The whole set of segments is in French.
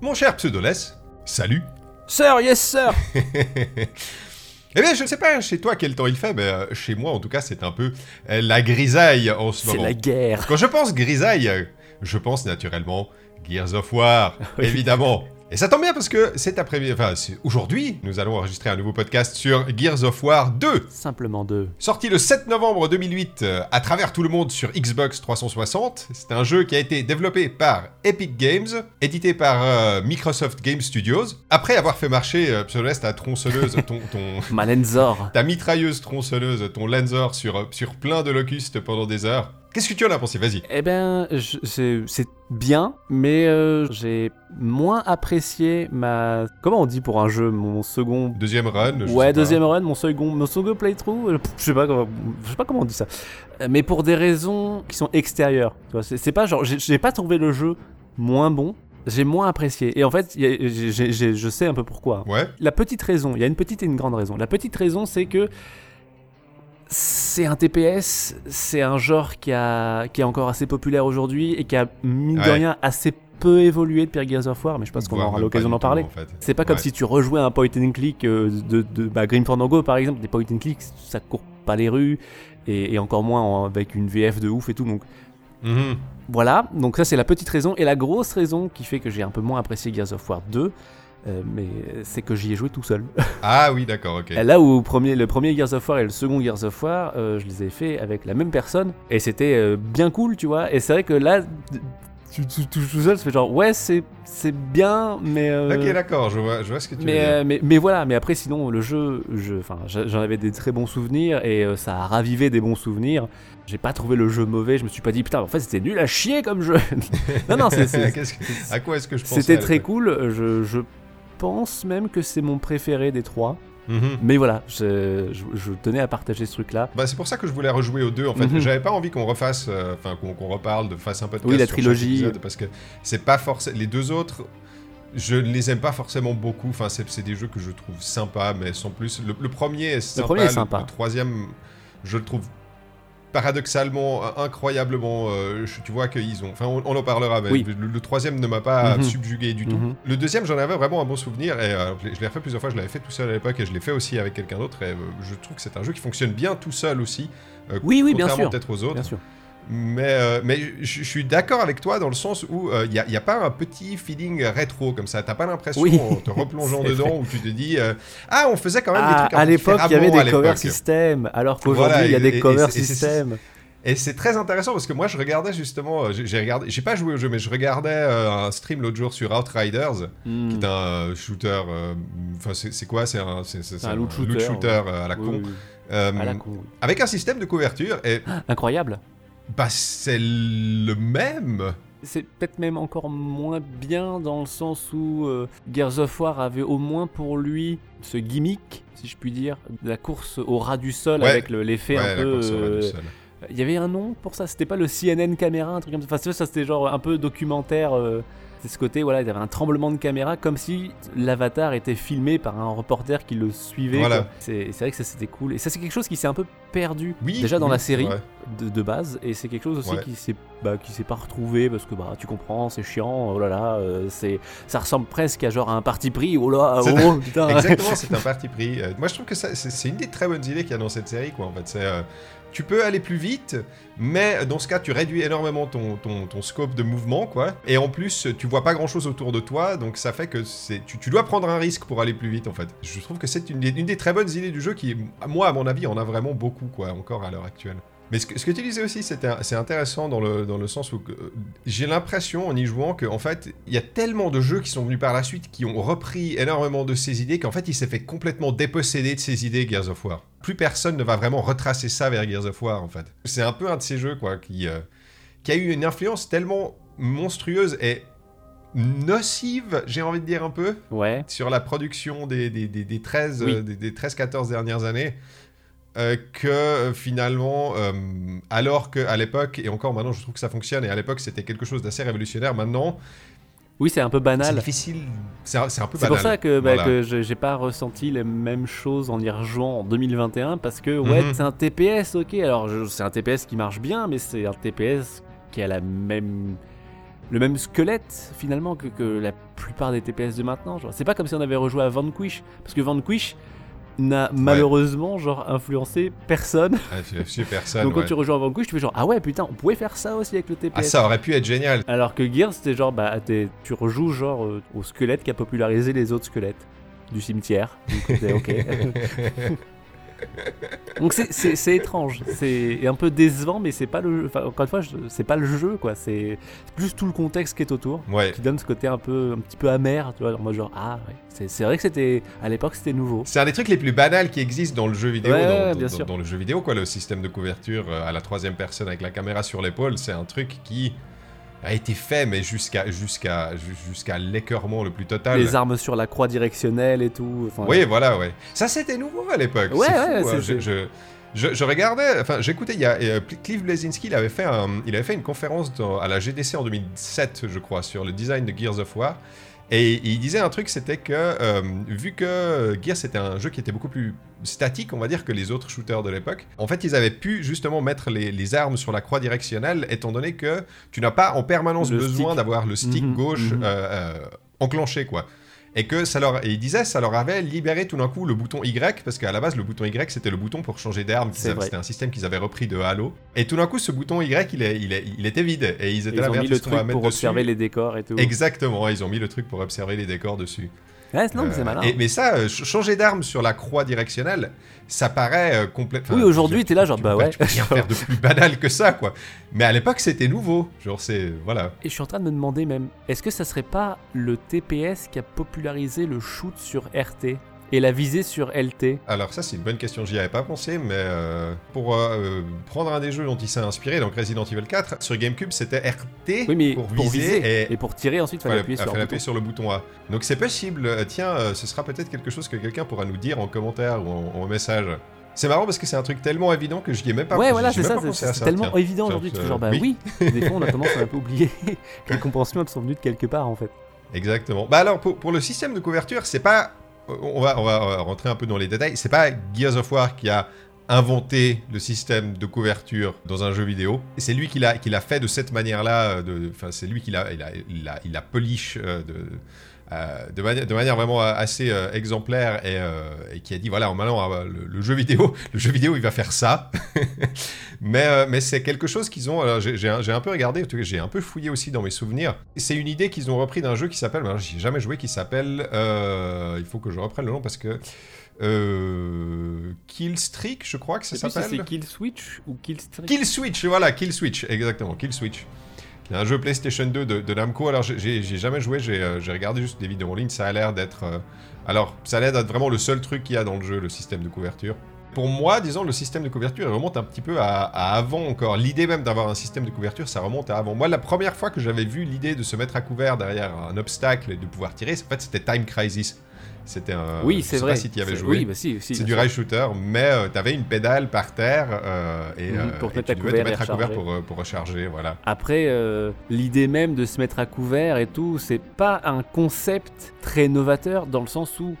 Mon cher Pseudoless, salut. Sir, yes sir Eh bien, je ne sais pas chez toi quel temps il fait, mais euh, chez moi, en tout cas, c'est un peu euh, la grisaille en ce C'est moment. la guerre. Quand je pense grisaille, euh, je pense naturellement Gears of War, Oui. évidemment. Et ça tombe bien parce que cet après-midi, enfin, aujourd'hui, nous allons enregistrer un nouveau podcast sur Gears of War 2. Simplement deux. Sorti le 7 novembre 2008 euh, à travers tout le monde sur Xbox 360, c'est un jeu qui a été développé par Epic Games, édité par euh, Microsoft Game Studios. Après avoir fait marcher euh, Pseudoless, ta tronçonneuse, ton, ton- Malenzor. ta mitrailleuse tronçonneuse, ton Lancer sur, euh, sur plein de locustes pendant des heures. Qu'est-ce que tu en as pensé? Vas-y. Eh ben, c'est bien, mais euh, j'ai moins apprécié ma. Comment on dit pour un jeu Mon second. Deuxième run. je Ouais, pas. deuxième run, mon second, mon second playthrough, euh, je sais pas comment, je sais pas comment on dit ça, Euh, mais pour des raisons qui sont extérieures. C'est pas genre, j'ai pas trouvé le jeu moins bon, j'ai moins apprécié. Et en fait, y a- je sais un peu pourquoi. Ouais. La petite raison, il y a une petite et une grande raison. La petite raison, c'est que c'est un TPS, c'est un genre qui, a, qui est encore assez populaire aujourd'hui et qui a, mine de rien, assez peu évolué depuis Gears of War, mais je pense qu'on aura l'occasion d'en parler. tout, en fait. C'est pas comme Ouais. si tu rejouais un point and click euh, de, de bah, Grim Fandango par exemple, des point and click, ça court pas les rues et, et encore moins avec une VF de ouf et tout. Donc Mhm. voilà, donc ça c'est la petite raison et la grosse raison qui fait que j'ai un peu moins apprécié Gears of War 2. Euh, mais c'est que j'y ai joué tout seul. Ah oui, d'accord, ok. Là où premier, le premier Gears of War et le second Gears of War, euh, je les ai fait avec la même personne et c'était euh, bien cool, tu vois. Et c'est vrai que là, tu tu joues tout seul, fais genre ouais, c'est c'est bien, mais Ok, d'accord, je vois, je vois ce que tu veux mais, dire. euh, mais, mais voilà, mais après sinon le jeu, je- enfin j'en avais des très bons souvenirs et ça a ravivé des bons souvenirs. J'ai pas trouvé le jeu mauvais, je me suis pas dit putain en fait c'était nul à chier comme jeu. non non c'est- c'est- À quoi est-ce que je pensais c'était très cool. Je, je pense même que c'est mon préféré des trois. Mhm. Mais voilà, je, je- je tenais à partager ce truc-là. Bah, c'est pour ça que je voulais rejouer aux deux en fait. Mhm. J'avais pas envie qu'on refasse, euh, enfin qu'on qu'on reparle, de fasse un podcast Oui, la sur trilogie. épisode, parce que c'est pas forcément les deux autres. Je ne les aime pas forcément beaucoup. Enfin, c'est des jeux que je trouve sympas, mais sans plus. Le, le premier est sympa. premier est sympa. Le, troisième, je le trouve paradoxalement, incroyablement. euh, tu vois qu'ils ont. Enfin, on, on en parlera. Mais Oui. le, le troisième ne m'a pas Mhm. subjugué du tout. Mhm. Le deuxième, j'en avais vraiment un bon souvenir et euh, je l'ai- refait plusieurs fois. Je l'avais fait tout seul à l'époque et je l'ai fait aussi avec quelqu'un d'autre. Et euh, je trouve que c'est un jeu qui fonctionne bien tout seul aussi. Oui, oui, bien sûr. peut-être aux autres. Bien sûr. Mais, euh, mais je suis d'accord avec toi dans le sens où il n'y a, pas un petit feeling rétro comme ça. T'as pas l'impression Oui. en te replongeant dedans où tu te dis euh, Ah, on faisait quand même des Ah, trucs à l'époque, il y avait des cover systems, alors qu'aujourd'hui, Voilà, il y a des cover systems. Et c'est très intéressant parce que moi je regardais justement, euh, j'ai regardé, j'ai pas joué au jeu, mais je regardais euh, un stream l'autre jour sur Outriders, Hmm. qui est un euh, shooter. euh, Enfin, c'est c'est quoi? C'est un, Un loot shooter, euh, à la con. oui, oui. Euh, À la con, oui. Avec un système de couverture et Incroyable. Bah c'est le même. C'est peut-être même encore moins bien dans le sens où euh, Gears of War avait au moins pour lui ce gimmick, si je puis dire, de la course au ras du sol Ouais. avec le- l'effet Ouais, un la peu. course au ras du euh, sol. Il y avait un nom pour ça, c'était pas le CNN caméra, un truc comme ça. Enfin, ça c'était genre un peu documentaire. euh, c'est ce côté, voilà, il y avait un tremblement de caméra comme si l'avatar était filmé par un reporter qui le suivait. Voilà. C'est vrai que ça c'était cool. Et ça c'est quelque chose qui s'est un peu perdu Oui, déjà dans oui, la série de, de base. Et c'est quelque chose aussi Ouais. qui s'est bah, qui s'est pas retrouvé parce que bah tu comprends, c'est chiant, oh là là, euh, c'est ça ressemble presque à genre un parti pris, oh là, oh putain. Exactement, c'est un parti pris. Euh, moi, je trouve que c'est une des très bonnes idées qu'il y a dans cette série, quoi. En fait, c'est euh, tu peux aller plus vite, mais dans ce cas, tu réduis énormément ton, ton, scope de mouvement, quoi. Et en plus, tu vois pas grand chose autour de toi, donc ça fait que tu, tu dois prendre un risque pour aller plus vite, en fait. Je trouve que c'est une, une des très bonnes idées du jeu qui, moi, à mon avis, en a vraiment beaucoup, quoi, encore à l'heure actuelle. Mais ce que, ce que tu disais aussi, c'est intéressant dans le, dans le sens où euh, j'ai l'impression en y jouant qu'en en fait, il y a tellement de jeux qui sont venus par la suite qui ont repris énormément de ces idées qu'en fait, il s'est fait complètement déposséder de ces idées Gears of War. Plus personne ne va vraiment retracer ça vers Gears of War en fait. C'est un peu un de ces jeux quoi qui, euh, qui a eu une influence tellement monstrueuse et nocive, j'ai envie de dire un peu, Ouais. sur la production des, des, des, des 13, Oui. euh, des 13-14 dernières années. Euh, que euh, finalement, euh, alors qu'à l'époque, et encore maintenant je trouve que ça fonctionne, et à l'époque c'était quelque chose d'assez révolutionnaire, maintenant Oui, c'est un peu banal. difficile, c'est un, c'est un peu C'est banal. pour ça que, bah, Voilà. que je- j'ai pas ressenti les mêmes choses en y rejouant en 2021 parce que ouais Mhm. c'est un TPS ok alors c'est un TPS qui marche bien mais c'est un TPS qui a la même le même squelette finalement que, que la plupart des TPS de maintenant. C'est pas comme si on avait rejoué à Vanquish, parce que Vanquish n'a malheureusement genre influencé personne. Ah, tu l'as personne. Donc quand ouais. tu rejoins Vanquish, tu fais genre ah ouais putain, on pouvait faire ça aussi avec le TPS. Ah, ça aurait pu être génial. Alors que Gears, c'était genre, bah, t'es- tu rejoues genre euh, au squelette qui a popularisé les autres squelettes du cimetière. Donc, ok. Donc c'est- étrange, c'est un peu décevant, mais c'est pas le, enfin, encore une fois, c'est pas le jeu quoi. C'est plus tout le contexte qui est autour Ouais. qui donne ce côté un peu, un petit peu amer, tu vois, mode genre ah ouais. C'est vrai que c'était à l'époque c'était nouveau. C'est un des trucs les plus banals qui existent dans le jeu vidéo. Ouais, dans, bien dans- sûr. dans le jeu vidéo, quoi, le système de couverture euh, à la troisième personne avec la caméra sur l'épaule, c'est un truc qui a été fait, mais jusqu'à jusqu'à ju- jusqu'à l'écœurement le plus total. Les armes sur la croix directionnelle et tout. Oui, voilà, ouais. Ça, c'était nouveau à l'époque. Ouais, ouais, fou, hein. Je, c'est- je, je- je regardais, enfin, j'écoutais, il y a euh, Cliff Blazinski, il avait fait, un- il avait fait une conférence dans- à la GDC en 2007, je crois, sur le design de Gears of War. Et il disait un truc, c'était que euh, vu que Gears c'était un jeu qui était beaucoup plus statique, on va dire, que les autres shooters de l'époque, en fait, ils avaient pu justement mettre les, les armes sur la croix directionnelle, étant donné que tu n'as pas en permanence Le besoin d'avoir le stick Mhm, gauche mhm. euh, euh, enclenché, quoi. Et que ça leur, et il disait, ça leur avait libéré tout d'un coup le bouton Y, parce qu'à la base, le bouton Y, c'était le bouton pour changer d'arme. C'était un système qu'ils avaient repris de Halo. Et tout d'un coup, ce bouton Y, il, est, il, est- il était vide. Et ils étaient Ils là, ont mis le truc pour dessus observer les décors et tout. Exactement, ils ont mis le truc pour observer les décors dessus. Ouais, non, mais c'est Euh, malin. et- mais ça, euh, ch- changer d'arme sur la croix directionnelle, ça paraît complètement. Oui, aujourd'hui, t'es là, genre, bah ouais. Tu peux rien faire de plus banal que ça, quoi. Mais à l'époque, c'était nouveau. Genre, c'est. Voilà. Et je suis en train de me demander même, est-ce que ça serait pas le TPS qui a popularisé le shoot sur RT et la visée sur LT Alors ça c'est une bonne question, j'y avais pas pensé, mais euh, pour euh, prendre un des jeux dont il s'est inspiré, donc Resident Evil 4, sur GameCube c'était RT Oui, mais pour, pour, viser, et et pour tirer ensuite, il fallait fallait- appuyer sur fallait appuyer sur le bouton A. Donc c'est possible, euh, tiens, euh, ce sera peut-être quelque chose que quelqu'un pourra nous dire en commentaire ou en, en message. C'est marrant parce que c'est un truc tellement évident que j'y ai même pas Ouais, voilà, c'est ça, c'est tellement tiens. évident aujourd'hui. Euh, genre, bah oui. oui, des fois on a tendance à un peu oublier que les compensations elles sont venues de quelque part en fait. Exactement. Bah alors pour, pour le système de couverture, c'est pas on va on rentrer un peu dans les détails, c'est pas Gears of War qui a inventé le système de couverture dans un jeu vidéo. C'est lui qui l'a fait de cette manière-là euh, enfin c'est lui qui l'a il a euh, de euh, de, mani- de manière vraiment euh, assez euh, exemplaire et, euh, et qui a dit voilà maintenant le, le jeu vidéo le jeu vidéo il va faire ça mais mais c'est quelque chose qu'ils ont j'ai un, peu regardé en tout cas, j'ai un peu fouillé aussi dans mes souvenirs c'est une idée qu'ils ont repris d'un jeu qui s'appelle j'y ai jamais joué qui s'appelle il faut que je reprenne le nom parce que euh, Kill Streak je crois que ça s'appelle c'est Kill Switch ou Kill Streak. Kill Switch, voilà, Kill Switch, exactement, Kill Switch. Qui est un jeu PlayStation 2 de, Namco. Alors, j'ai- jamais joué, j'ai euh, j'ai regardé juste des vidéos en ligne. Ça a l'air d'être. euh, alors, ça a l'air d'être vraiment le seul truc qu'il y a dans le jeu, le système de couverture. Pour moi, disons, le système de couverture, il remonte un petit peu à, à avant encore. L'idée même d'avoir un système de couverture, ça remonte à avant. Moi, la première fois que j'avais vu l'idée de se mettre à couvert derrière un obstacle et de pouvoir tirer, en fait, c'était Time Crisis. C'était un. oui, c'est vrai. Pas si tu y avais C'est- joué. Oui, bah si, si. C'est du rail shooter, mais tu avais une pédale par terre euh, et, Mhm, euh, pour et tu devais te et mettre à couvert pour, euh, pour recharger, voilà. Après, euh, l'idée même de se mettre à couvert et tout, c'est pas un concept très novateur dans le sens où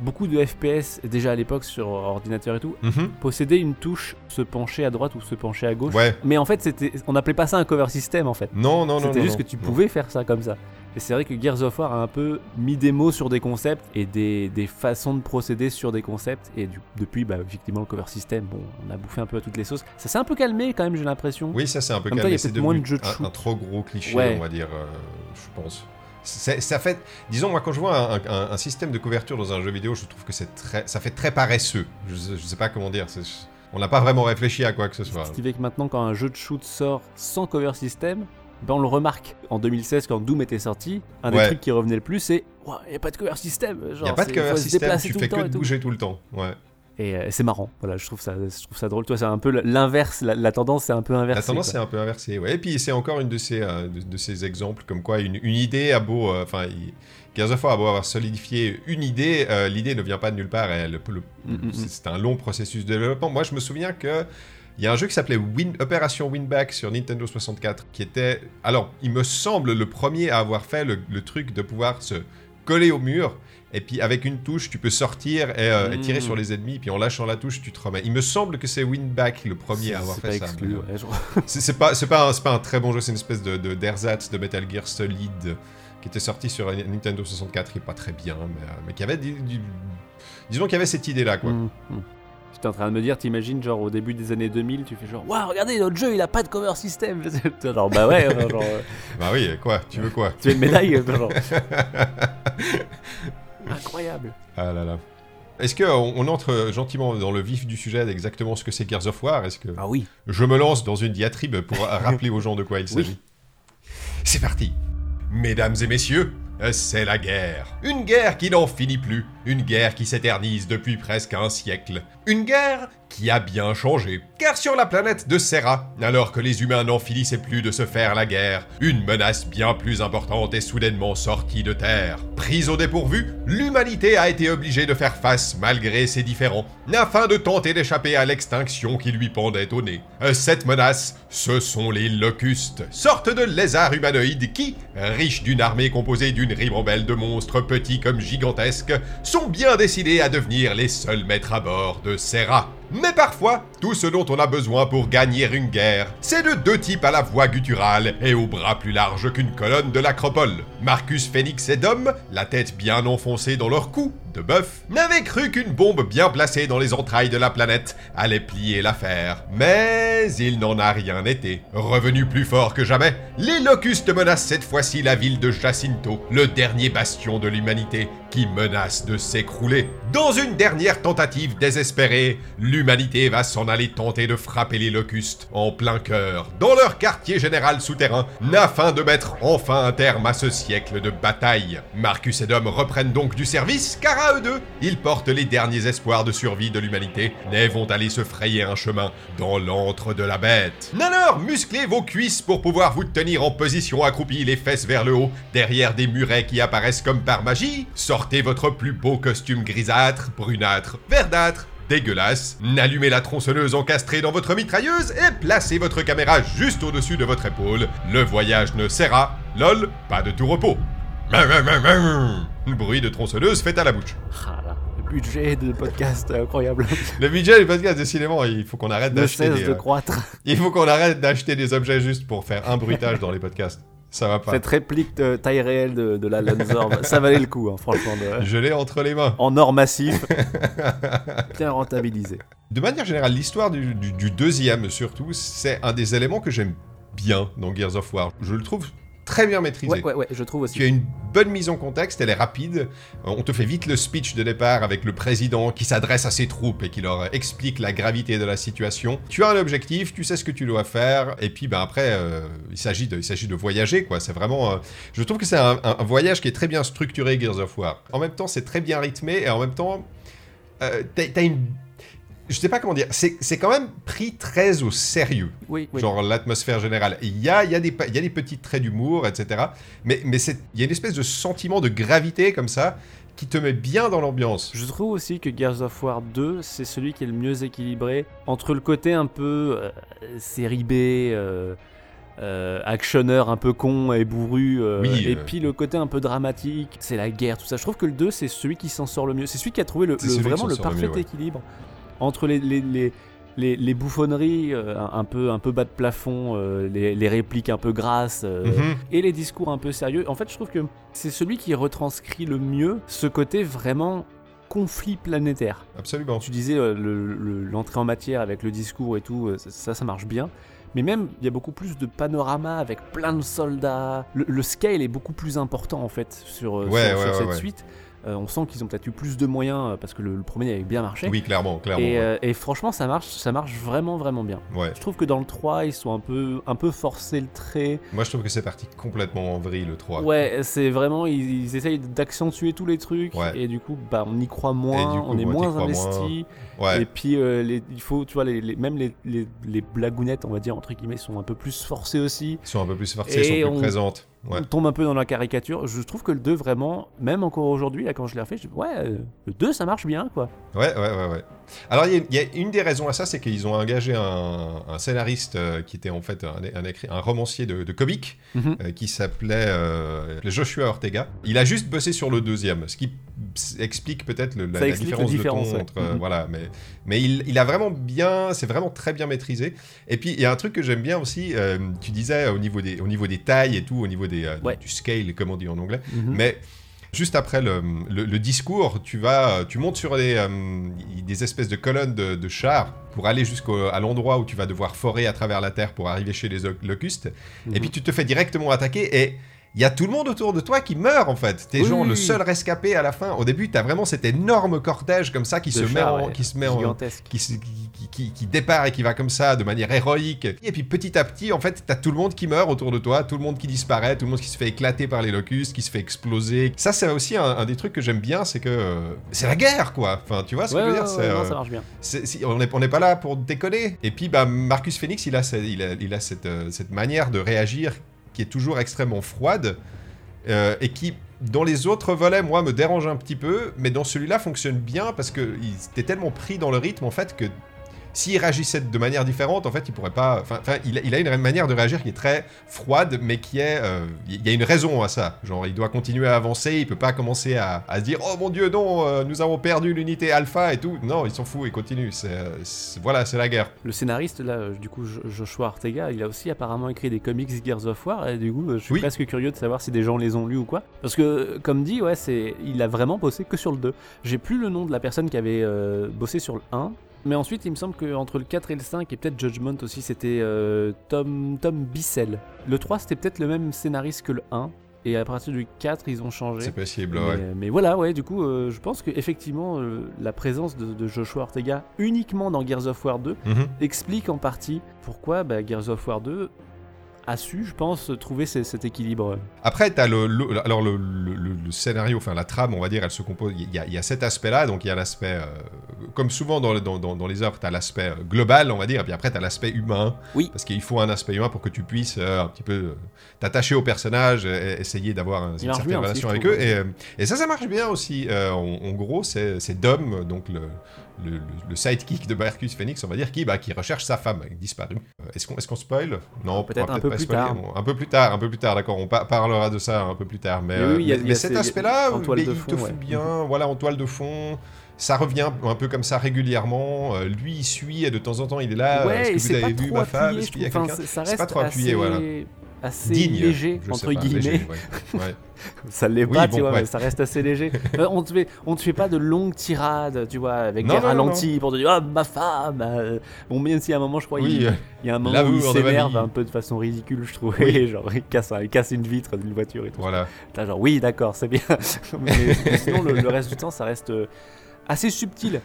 beaucoup de FPS, déjà à l'époque sur ordinateur et tout, Mhm. possédaient une touche se pencher à droite ou se pencher à gauche. Ouais. Mais en fait, c'était, on n'appelait pas ça un cover system en fait. Non, non, non. C'était juste non. que tu Non. pouvais faire ça comme ça. Et c'est vrai que Gears of War a un peu mis des mots sur des concepts et des, des façons de procéder sur des concepts. Et du- depuis, bah, effectivement, le cover system, bon, on a bouffé un peu à toutes les sauces. Ça s'est un peu calmé quand même, j'ai l'impression. Oui, ça c'est un peu a C'est moins de jeux de un, shoot. un trop gros cliché, Ouais. on va dire, euh, je pense. Ça fait, disons moi quand je vois un, un- un système de couverture dans un jeu vidéo, je trouve que c'est très, ça fait très paresseux. Je, je sais pas comment dire. On n'a pas vraiment réfléchi à quoi que ce soit. Ce qui fait que maintenant, quand un jeu de shoot sort sans cover system, ben on le remarque. En 2016, quand Doom était sorti, un des Ouais. trucs qui revenait le plus, c'est il n'y a pas de cover system. Il n'y a pas de cover system, tu fais que de bouger tout le temps. Ouais. Et euh, c'est marrant. Voilà, je trouve ça, je trouve ça drôle. Toi, c'est un peu l'inverse. La, la tendance, c'est un peu inversée. La tendance c'est un peu inversée. Ouais. Et puis c'est encore une de ces, euh, de, de ces exemples comme quoi une, une idée a beau, euh, enfin, il- Gears of War a beau avoir solidifié une idée, euh, l'idée ne vient pas de nulle part. Mm, mm, mm. c'est un long processus de développement. Moi, je me souviens que il y a un jeu qui s'appelait Win, Opération Winback sur Nintendo 64, qui était, alors, il me semble le premier à avoir fait le, le truc de pouvoir se collé au mur. Et puis avec une touche, tu peux sortir et, euh, et tirer sur les ennemis. Puis en lâchant la touche, tu te remets. Il me semble que c'est Winback le premier à avoir fait ça. ouais, C'est pas, c'est pas, un- c'est pas un très bon jeu, c'est une espèce de, de d'ersatz de Metal Gear Solid qui était sorti sur Nintendo 64, qui est pas très bien, mais, euh, mais qui avait du, du- disons qu'il y avait cette idée-là, quoi. Mm, mm. J'étais en train de me dire, t'imagines, genre au début des années 2000, tu fais genre, waouh, regardez, notre jeu il a pas de cover system. genre, bah ouais, genre, euh, Bah oui, quoi, tu veux quoi tu veux une médaille genre. Incroyable. Ah là là. Est-ce qu'on on entre gentiment dans le vif du sujet d'exactement ce que c'est Gears of War? Est-ce que Ah oui. je me lance dans une diatribe pour rappeler aux gens de quoi il s'agit? C'est parti Mesdames et messieurs, c'est la guerre. Une guerre qui n'en finit plus. Une guerre qui s'éternise depuis presque un siècle. Une guerre qui a bien changé. Car sur la planète de Serra, alors que les humains n'en finissaient plus de se faire la guerre, une menace bien plus importante est soudainement sortie de Terre. Prise au dépourvu, l'humanité a été obligée de faire face malgré ses différends, afin de tenter d'échapper à l'extinction qui lui pendait au nez. Euh, Cette menace, ce sont les locustes, sorte de lézards humanoïdes qui, riches d'une armée composée d'une ribambelle de monstres petits comme gigantesques, sont bien décidés à devenir les seuls maîtres à bord de Serra. Mais parfois, tout ce dont on a besoin pour gagner une guerre, c'est de deux types à la voix gutturale et aux bras plus larges qu'une colonne de l'acropole. Marcus Phoenix et Dom, la tête bien enfoncée dans leur cou de bœuf, n'avaient cru qu'une bombe bien placée dans les entrailles de la planète allait plier l'affaire. Mais il n'en a rien été. Revenu plus fort que jamais, les locustes menacent cette fois-ci la ville de Jacinto, le dernier bastion de l'humanité, qui menace de s'écrouler. Dans une dernière tentative désespérée, l'humanité va s'en aller tenter de frapper les locustes en plein cœur, dans leur quartier général souterrain, afin de mettre enfin un terme à ce siècle de bataille. Marcus et Dom reprennent donc du service, car à eux deux, ils portent les derniers espoirs de survie de l'humanité, et vont aller se frayer un chemin dans l'antre de la bête. Alors, musclez vos cuisses pour pouvoir vous tenir en position accroupie, les fesses vers le haut, derrière des murets qui apparaissent comme par magie. Sortez votre plus beau costume grisâtre, brunâtre, verdâtre, dégueulasse. Allumez la tronçonneuse encastrée dans votre mitrailleuse et placez votre caméra juste au-dessus de votre épaule. Le voyage ne sera, lol, pas de tout repos. Bruit de tronçonneuse fait à la bouche. Budget de podcast euh, incroyable. Le budget du podcast, décidément, il faut qu'on arrête d'acheter des, de euh, croître. il faut qu'on arrête d'acheter des objets juste pour faire un bruitage dans les podcasts. Ça va pas. Cette réplique de taille réelle de, de la Lanzor, ça valait le coup, hein, franchement. de- Je l'ai entre les mains. En or massif. Bien rentabilisé. De manière générale, l'histoire du, du- du deuxième, surtout, c'est un des éléments que j'aime bien dans Gears of War. Je le trouve très bien maîtrisé. Ouais, ouais, ouais, je trouve aussi. Tu as une bonne mise en contexte, elle est rapide. On te fait vite le speech de départ avec le président qui s'adresse à ses troupes et qui leur explique la gravité de la situation. Tu as un objectif, tu sais ce que tu dois faire, et puis ben après, euh, il s'agit de, il s'agit de voyager quoi. C'est vraiment, euh, je trouve que c'est un, voyage qui est très bien structuré, Gears of War. En même temps, c'est très bien rythmé et en même temps, euh, t'as une, je sais pas comment dire, c'est quand même pris très au sérieux Oui, oui. genre l'atmosphère générale. Il y a, y, a des y a des petits traits d'humour, etc. Mais, il y a une espèce de sentiment de gravité comme ça qui te met bien dans l'ambiance. Je trouve aussi que Gears of War 2, c'est celui qui est le mieux équilibré entre le côté un peu euh, série B, euh, euh, actionneur un peu con et bourru, euh, Oui, et puis le côté un peu dramatique, c'est la guerre, tout ça. Je trouve que le 2, c'est celui qui s'en sort le mieux. C'est celui qui a trouvé le, vraiment le parfait mieux, ouais. équilibre entre les, les, les, les- les bouffonneries euh, un, peu, un peu bas de plafond, euh, les, les répliques un peu grasses. euh, Mhm. et les discours un peu sérieux. En fait, je trouve que c'est celui qui retranscrit le mieux ce côté vraiment conflit planétaire. Absolument. Tu disais le- le- l'entrée en matière avec le discours et tout, ça, ça marche bien. Mais même, il y a beaucoup plus de panorama avec plein de soldats. Le, le scale est beaucoup plus important en fait sur, Ouais, sur- ouais, sur ouais, cette suite. Euh, on sent qu'ils ont peut-être eu plus de moyens euh, parce que le, le premier avait bien marché. Oui, clairement, clairement. et, ouais. euh, et franchement, ça marche, ça marche vraiment, vraiment bien. Ouais. Je trouve que dans le 3, ils sont un peu, un peu forcés le trait. Moi, je trouve que c'est parti complètement en vrille, le 3. Ouais, c'est vraiment, ils, ils essayent d'accentuer tous les trucs, Ouais. et du coup, bah, on y croit moins, coup, on est moins investi, Ouais. et puis euh, les, il faut, tu vois, les, les- même les, blagounettes, on va dire, entre guillemets, sont un peu plus forcées aussi. Elles sont un peu plus forcées, Et sont plus présentes. Ouais. tombe un peu dans la caricature. Je trouve que le 2, vraiment, même encore aujourd'hui, là, quand je l'ai refait, je dis, ouais, euh, le 2, ça marche bien, quoi. Ouais, ouais, ouais, ouais. Alors, il y, a- il y a une des raisons à ça, c'est qu'ils ont engagé un, un scénariste euh, qui était en fait un, un, romancier de, de comics Mhm. euh, qui s'appelait euh, Joshua Ortega. Il a juste bossé sur le deuxième, ce qui explique peut-être la, différence, de ton ouais. entre, Mhm. voilà, mais mais il, il a vraiment bien, c'est vraiment très bien maîtrisé. Et puis il y a un truc que j'aime bien aussi. tu disais au niveau des au niveau des tailles et tout, au niveau des Ouais. du scale, comme on dit en anglais. Mhm. Mais juste après le, le- le discours, tu vas, tu montes sur des, euh, des espèces de colonnes de, de chars pour aller jusqu'à l'endroit où tu vas devoir forer à travers la terre pour arriver chez les locustes. Mhm. Et puis tu te fais directement attaquer et il y a tout le monde autour de toi qui meurt en fait. T'es Oui, genre oui, le seul rescapé à la fin. Au début, t'as vraiment cet énorme cortège comme ça qui se met en, ouais, qui se met en, gigantesque. qui, se- qui, qui, qui- qui départ et qui va comme ça de manière héroïque. Et puis petit à petit, en fait, t'as tout le monde qui meurt autour de toi, tout le monde qui disparaît, tout le monde qui se fait éclater par les locustes, qui se fait exploser. Ça, c'est aussi un, un des trucs que j'aime bien, c'est que euh, c'est la guerre, quoi. Enfin, tu vois ce Ouais, que je veux ouais, dire non, euh, ça marche bien. si- on n'est on pas là pour déconner. Et puis, bah, Marcus Phoenix, il a, ce- il a, il a cette, euh, cette manière de réagir qui est toujours extrêmement froide euh, et qui, dans les autres volets, moi, me dérange un petit peu, mais dans celui-là fonctionne bien parce que était tellement pris dans le rythme, en fait, que s'il réagissait de manière différente, en fait, il pourrait pas. Enfin, il, a- il a une manière de réagir qui est très froide, mais qui est. euh, Il y a une raison à ça. Genre, il doit continuer à avancer, il peut pas commencer à, à se dire Oh mon dieu, non, euh, nous avons perdu l'unité alpha et tout. Non, il s'en fout, il continue. Euh, voilà, c'est la guerre. Le scénariste, là, du coup, Jo- Joshua Ortega, il a aussi apparemment écrit des comics Gears of War, et du coup, je suis Oui. presque curieux de savoir si des gens les ont lus ou quoi. Parce que, comme dit, ouais, c'est, il a vraiment bossé que sur le 2. J'ai plus le nom de la personne qui avait euh, bossé sur le 1. Mais ensuite, il me semble qu'entre le 4 et le 5, et peut-être Judgment aussi, c'était euh, Tom, Tom Bissell. Le 3, c'était peut-être le même scénariste que le 1. Et à partir du 4, ils ont changé. C'est possible, Mais, ouais. mais voilà, ouais, du coup, euh, je pense qu'effectivement, euh, la présence de, de Joshua Ortega uniquement dans Gears of War 2 Mhm. explique en partie pourquoi bah, Gears of War 2 a su, je pense, trouver ce- cet équilibre. Après, t'as le, le- alors le, le- le- le scénario, enfin la trame, on va dire, elle se compose. Il y y a cet aspect-là, donc il y a l'aspect, euh, comme souvent dans, dans, dans, dans les œuvres, t'as l'aspect euh, global, on va dire, et puis après t'as l'aspect humain. Oui. Parce qu'il faut un aspect humain pour que tu puisses euh, un petit peu t'attacher au personnage, et, essayer d'avoir un- une certaine bien relation avec trouve, eux. Et, et ça, ça marche bien aussi. Euh, en, en gros, c'est c'est Dom, donc le, le, le- le sidekick de Marcus Phoenix, on va dire, qui, bah, qui recherche sa femme disparue. Euh, Est-ce qu'on est qu'on spoil? Non, Peut-être un peu pas plus spoiler, tard. bon, un peu plus tard, un peu plus tard, d'accord. On pa- parlera de ça un peu plus tard. Mais, Mais euh, oui, a- mais- a cet aspect-là, en toile mais de il fond, te ouais. bien, voilà, en toile de fond. Ça revient un peu comme ça régulièrement. euh, lui, il suit et de temps en temps, il est là. ouais, Est-ce que vous avez vu ma femme? Est-ce qu'il y a quelqu'un? c'est- ça C'est reste pas trop appuyé, voilà. Assez Digne, léger, entre pas, guillemets. léger, ouais, ouais. Ça l'est Oui, pas, bon, tu vois, ouais. mais ça reste assez léger. Euh, on te fait, on te fait pas de longues tirades, tu vois, avec Non, des non, non, ralentis pour te dire ah ma femme. euh. Bon, même si à un moment, je crois, Oui, il, euh, il y a un moment où il s'énerve un peu de façon ridicule, je trouvais. genre, il casse, un- il casse une vitre d'une voiture et tout. voilà. T'as genre oui, d'accord, c'est bien. mais, mais sinon, le, le reste du temps, ça reste assez subtil.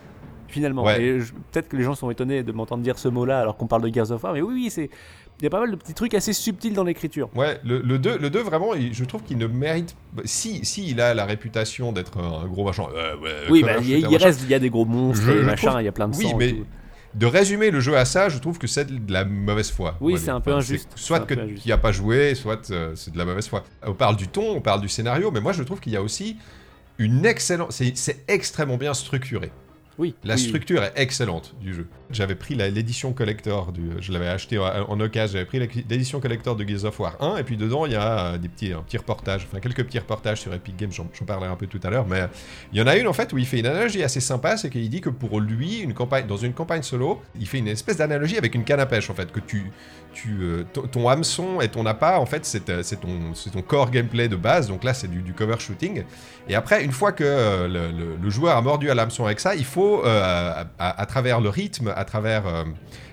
Finalement, Ouais. peut-être que les gens sont étonnés de m'entendre dire ce mot-là alors qu'on parle de Gears of War, mais oui, oui, c'est il y a pas mal de petits trucs assez subtils dans l'écriture. Ouais, le, le 2, le 2 vraiment, je trouve qu'il ne mérite. Si, si il a la réputation d'être un gros machin. euh, ouais, Oui, bah, il reste, il y a des gros monstres, Je- et je machin, trouve- il y a plein de oui, sang. et mais- tout. De résumer le jeu à ça, je trouve que c'est de la mauvaise foi. Oui, c'est un peu injuste. Soit que n'y as pas joué, soit euh, c'est de la mauvaise foi. On parle du ton, on parle du scénario, mais moi je trouve qu'il y a aussi une excellente. C'est extrêmement bien structuré. Oui, La oui. structure est excellente du jeu. J'avais pris l'édition collector, du, je l'avais acheté en, occasion, j'avais pris l'édition collector de Gears of War 1, et puis dedans il y a euh, des petits, un enfin quelques petits reportages sur Epic Games, j'en parlerai un peu tout à l'heure, mais euh, il y en a une en fait où il fait une analogie assez sympa, c'est qu'il dit que pour lui, dans une campagne solo, il fait une espèce d'analogie avec une canne à pêche en fait, que tu, tu, euh, ton, hameçon et ton appât, en fait, c'est ton, ton core gameplay de base. Donc là, c'est du, cover shooting. Et après, une fois que le, joueur a mordu à l'hameçon avec ça, il faut, à travers le rythme, à travers, euh,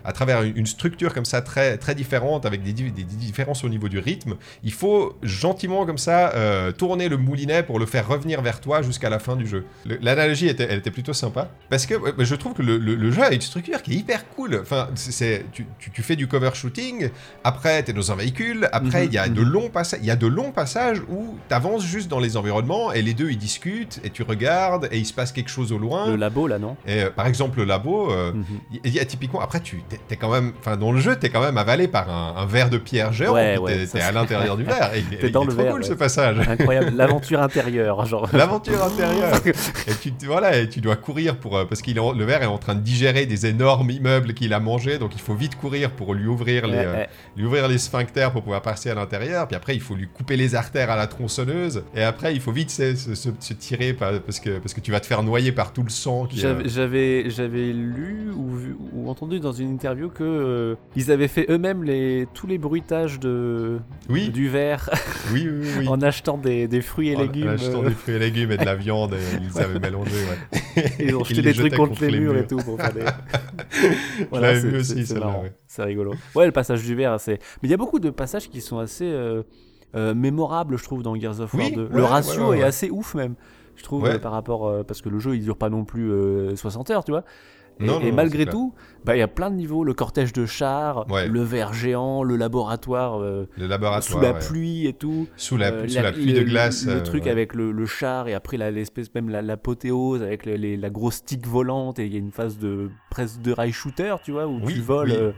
à travers une, structure comme ça très, très différente, avec des, di- des différences au niveau du rythme, il faut gentiment comme ça euh, tourner le moulinet pour le faire revenir vers toi jusqu'à la fin du jeu. L'analogie était, elle était plutôt sympa parce que je trouve que le, le- le jeu a une structure qui est hyper cool. Enfin, c'est- tu, tu- tu fais du cover shooting, après t'es dans un véhicule, après Mhm, il y a mhm. de longs passages, il y a de longs passages où t'avances juste dans les environnements et les deux ils discutent et tu regardes et il se passe quelque chose au loin. Le labo là, non? Et euh, par exemple le labo. euh, Mhm. Il y a typiquement, après, tu t'es, t'es quand même, enfin, dans le jeu, t'es quand même avalé par un, un verre de pierre géant. Ouais, ouais, t'es, à l'intérieur du verre. Et il- T'es il dans est le trop verre, cool ouais. ce passage. Incroyable, l'aventure intérieure, genre. L'aventure intérieure. et tu, voilà, et tu dois courir pour euh, parce qu'il le verre est en train de digérer des énormes immeubles qu'il a mangés, donc il faut vite courir pour lui ouvrir les, euh, lui ouvrir les sphincters pour pouvoir passer à l'intérieur. Puis après, il faut lui couper les artères à la tronçonneuse. Et après, il faut vite se, se- se- se tirer par- parce que parce que tu vas te faire noyer par tout le sang. J'avais- euh, j'avais lu ou, vu- ou entendu dans une interview que euh, ils avaient fait eux-mêmes les tous les bruitages de Oui, du verre oui, oui, oui. en achetant des, des fruits et En- légumes. En achetant euh, des fruits et légumes et de la viande, et ils avaient mélangé. Ouais. Ils ont jeté les des trucs contre les murs et tout pour faire des. c'est- vu aussi, c'est ouais. Rigolo. Ouais, le passage du verre, c'est. Mais il y a beaucoup de passages qui sont assez euh, euh, mémorables, je trouve, dans Gears of War Oui, 2. ouais, le ratio est assez ouf même. Je trouve Ouais. euh, par rapport euh, parce que le jeu il dure pas non plus euh, 60 heures, tu vois. Et, Non, malgré tout, bah il y a plein de niveaux, le cortège de chars, Ouais. le verre géant, le laboratoire euh, Le laboratoire. sous la ouais. pluie et tout. Sous la, Euh, sous la- la pluie le, de glace. Le, euh, truc ouais. avec le, le char et après l'espèce même la- l'apothéose avec les- la grosse stick volante et il y a une phase de presque de rail shooter, tu vois, où Oui, tu voles, oui.